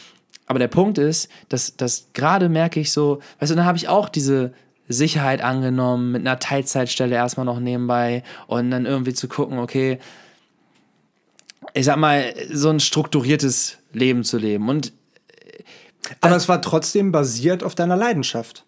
aber der Punkt ist, dass, dass gerade merke ich so, weißt du, dann habe ich auch diese Sicherheit angenommen, mit einer Teilzeitstelle erstmal noch nebenbei und dann irgendwie zu gucken, okay, ich sag mal, so ein strukturiertes Leben zu leben. Und aber es war trotzdem basiert auf deiner Leidenschaft.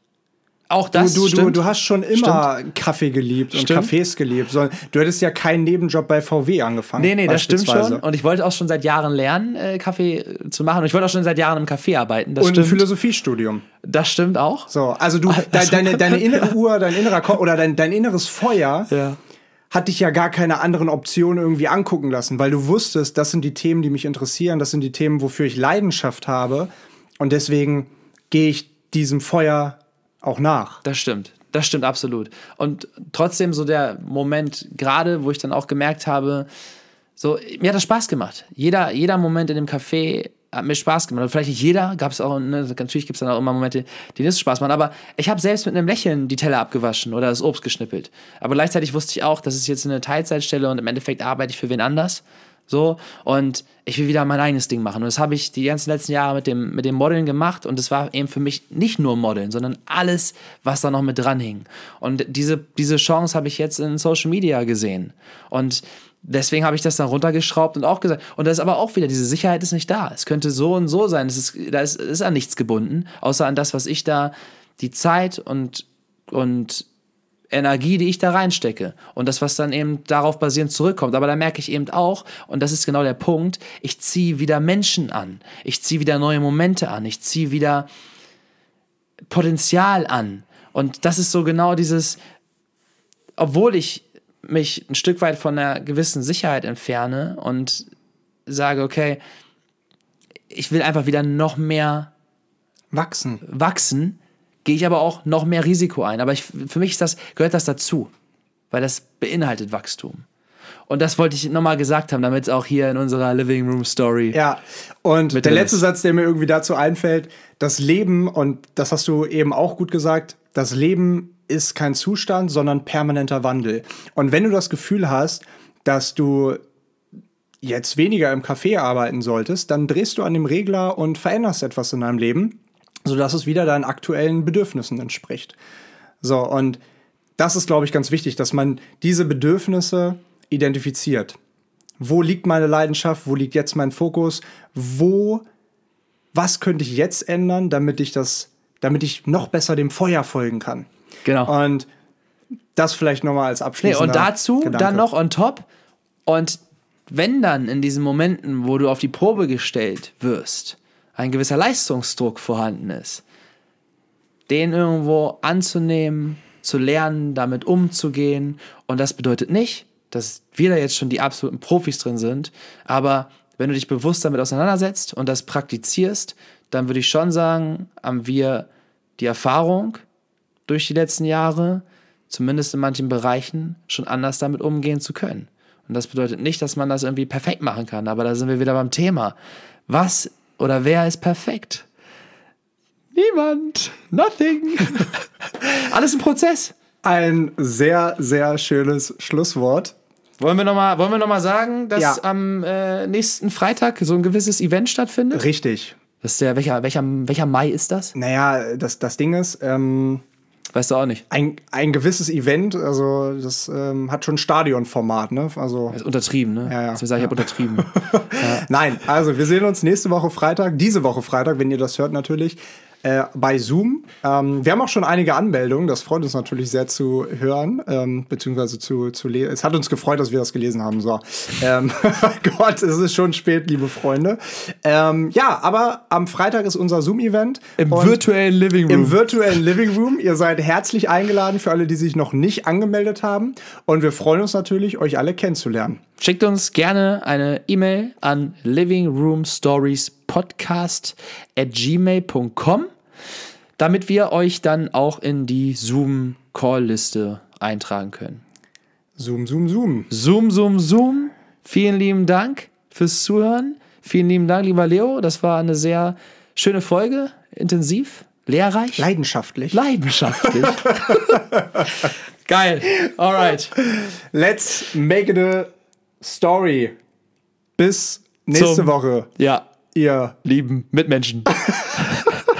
Auch das du, du, stimmt. Du, du hast schon immer Stimmt. Kaffee geliebt und Stimmt. Cafés geliebt. Du hättest ja keinen Nebenjob bei VW angefangen. Nee, nee, das stimmt schon. Und ich wollte auch schon seit Jahren lernen, äh, Kaffee äh, zu machen. Und ich wollte auch schon seit Jahren im Café arbeiten. Das Und ein stimmt. Philosophiestudium. Das stimmt auch. So, also du, de, Also- deine, deine innere (laughs) Uhr, dein innerer Ko oder dein, dein inneres Feuer Ja. Hat dich ja gar keine anderen Optionen irgendwie angucken lassen, weil du wusstest, das sind die Themen, die mich interessieren, das sind die Themen, wofür ich Leidenschaft habe. Und deswegen gehe ich diesem Feuer auch nach. Das stimmt. Das stimmt absolut. Und trotzdem so der Moment, gerade wo ich dann auch gemerkt habe, so, mir hat das Spaß gemacht. Jeder, jeder Moment in dem Café hat mir Spaß gemacht. Und vielleicht nicht jeder, gab es auch, ne, natürlich gibt es dann auch immer Momente, die nicht so Spaß machen. Aber ich habe selbst mit einem Lächeln die Teller abgewaschen oder das Obst geschnippelt. Aber gleichzeitig wusste ich auch, das ist jetzt eine Teilzeitstelle und im Endeffekt arbeite ich für wen anders. So, und ich will wieder mein eigenes Ding machen. Und das habe ich die ganzen letzten Jahre mit dem, mit dem Modeln gemacht. Und es war eben für mich nicht nur Modeln, sondern alles, was da noch mit dran hing. Und diese, diese Chance habe ich jetzt in Social Media gesehen. Und deswegen habe ich das dann runtergeschraubt und auch gesagt. Und das ist aber auch wieder, diese Sicherheit ist nicht da. Es könnte so und so sein. Es ist, da ist, ist an nichts gebunden, außer an das, was ich da, die Zeit und, und Energie, die ich da reinstecke und das, was dann eben darauf basierend zurückkommt. Aber da merke ich eben auch, und das ist genau der Punkt, ich ziehe wieder Menschen an, ich ziehe wieder neue Momente an, ich ziehe wieder Potenzial an. Und das ist so genau dieses, obwohl ich mich ein Stück weit von einer gewissen Sicherheit entferne und sage, okay, ich will einfach wieder noch mehr Wachsen. wachsen, gehe ich aber auch noch mehr Risiko ein. Aber ich, für mich ist das, gehört das dazu, weil das beinhaltet Wachstum. Und das wollte ich nochmal gesagt haben, damit es auch hier in unserer Living Room Story. Ja, und der letzte ist. Satz, der mir irgendwie dazu einfällt, das Leben, und das hast du eben auch gut gesagt, das Leben ist kein Zustand, sondern permanenter Wandel. Und wenn du das Gefühl hast, dass du jetzt weniger im Café arbeiten solltest, dann drehst du an dem Regler und veränderst etwas in deinem Leben, sodass es wieder deinen aktuellen Bedürfnissen entspricht. So, und das ist, glaube ich, ganz wichtig, dass man diese Bedürfnisse identifiziert. Wo liegt meine Leidenschaft? Wo liegt jetzt mein Fokus? Wo, was könnte ich jetzt ändern, damit ich das, damit ich noch besser dem Feuer folgen kann? Genau. Und das vielleicht nochmal als Nee, abschließender und dazu Gedanke. dann noch on top. Und wenn dann in diesen Momenten, wo du auf die Probe gestellt wirst, ein gewisser Leistungsdruck vorhanden ist, den irgendwo anzunehmen, zu lernen, damit umzugehen. Und das bedeutet nicht, dass wir da jetzt schon die absoluten Profis drin sind, aber wenn du dich bewusst damit auseinandersetzt und das praktizierst, dann würde ich schon sagen, haben wir die Erfahrung durch die letzten Jahre, zumindest in manchen Bereichen, schon anders damit umgehen zu können. Und das bedeutet nicht, dass man das irgendwie perfekt machen kann, aber da sind wir wieder beim Thema. Was oder wer ist perfekt? Niemand. Nothing. (laughs) Alles ein Prozess. Ein sehr, sehr schönes Schlusswort. Wollen wir nochmal noch mal sagen, dass Ja. am äh, nächsten Freitag so ein gewisses Event stattfindet? Richtig. Das der, welcher, welcher, welcher Mai ist das? Naja, das, das Ding ist, ähm, Weißt du auch nicht. ein, ein gewisses Event, also das ähm, hat schon Stadionformat, ne? Also Das ist untertrieben, ne? Ja, ja. Jetzt will ich sagen, ich habe untertrieben. (laughs) Nein, also wir sehen uns nächste Woche Freitag, diese Woche Freitag, wenn ihr das hört natürlich, äh, bei Zoom. Ähm, wir haben auch schon einige Anmeldungen, das freut uns natürlich sehr zu hören, ähm, beziehungsweise zu, zu lesen. Es hat uns gefreut, dass wir das gelesen haben. So. Ähm, (laughs) Gott, es ist schon spät, liebe Freunde. Ähm, ja, aber am Freitag ist unser Zoom-Event. Im virtuellen Living im virtuellen Living Room. Ihr seid herzlich eingeladen für alle, die sich noch nicht angemeldet haben. Und wir freuen uns natürlich, euch alle kennenzulernen. Schickt uns gerne eine E-Mail an livingroomstoriespodcast at gmail.com, damit wir euch dann auch in die Zoom-Call-Liste eintragen können. Zoom, zoom, zoom. Zoom, Zoom, Zoom. Vielen lieben Dank fürs Zuhören. Vielen lieben Dank, lieber Leo. Das war eine sehr schöne Folge, intensiv, lehrreich, Leidenschaftlich. leidenschaftlich. (laughs) Geil. Alright. Let's make it a story. Bis nächste Zum- Woche, Ja, ihr lieben Mitmenschen. (laughs)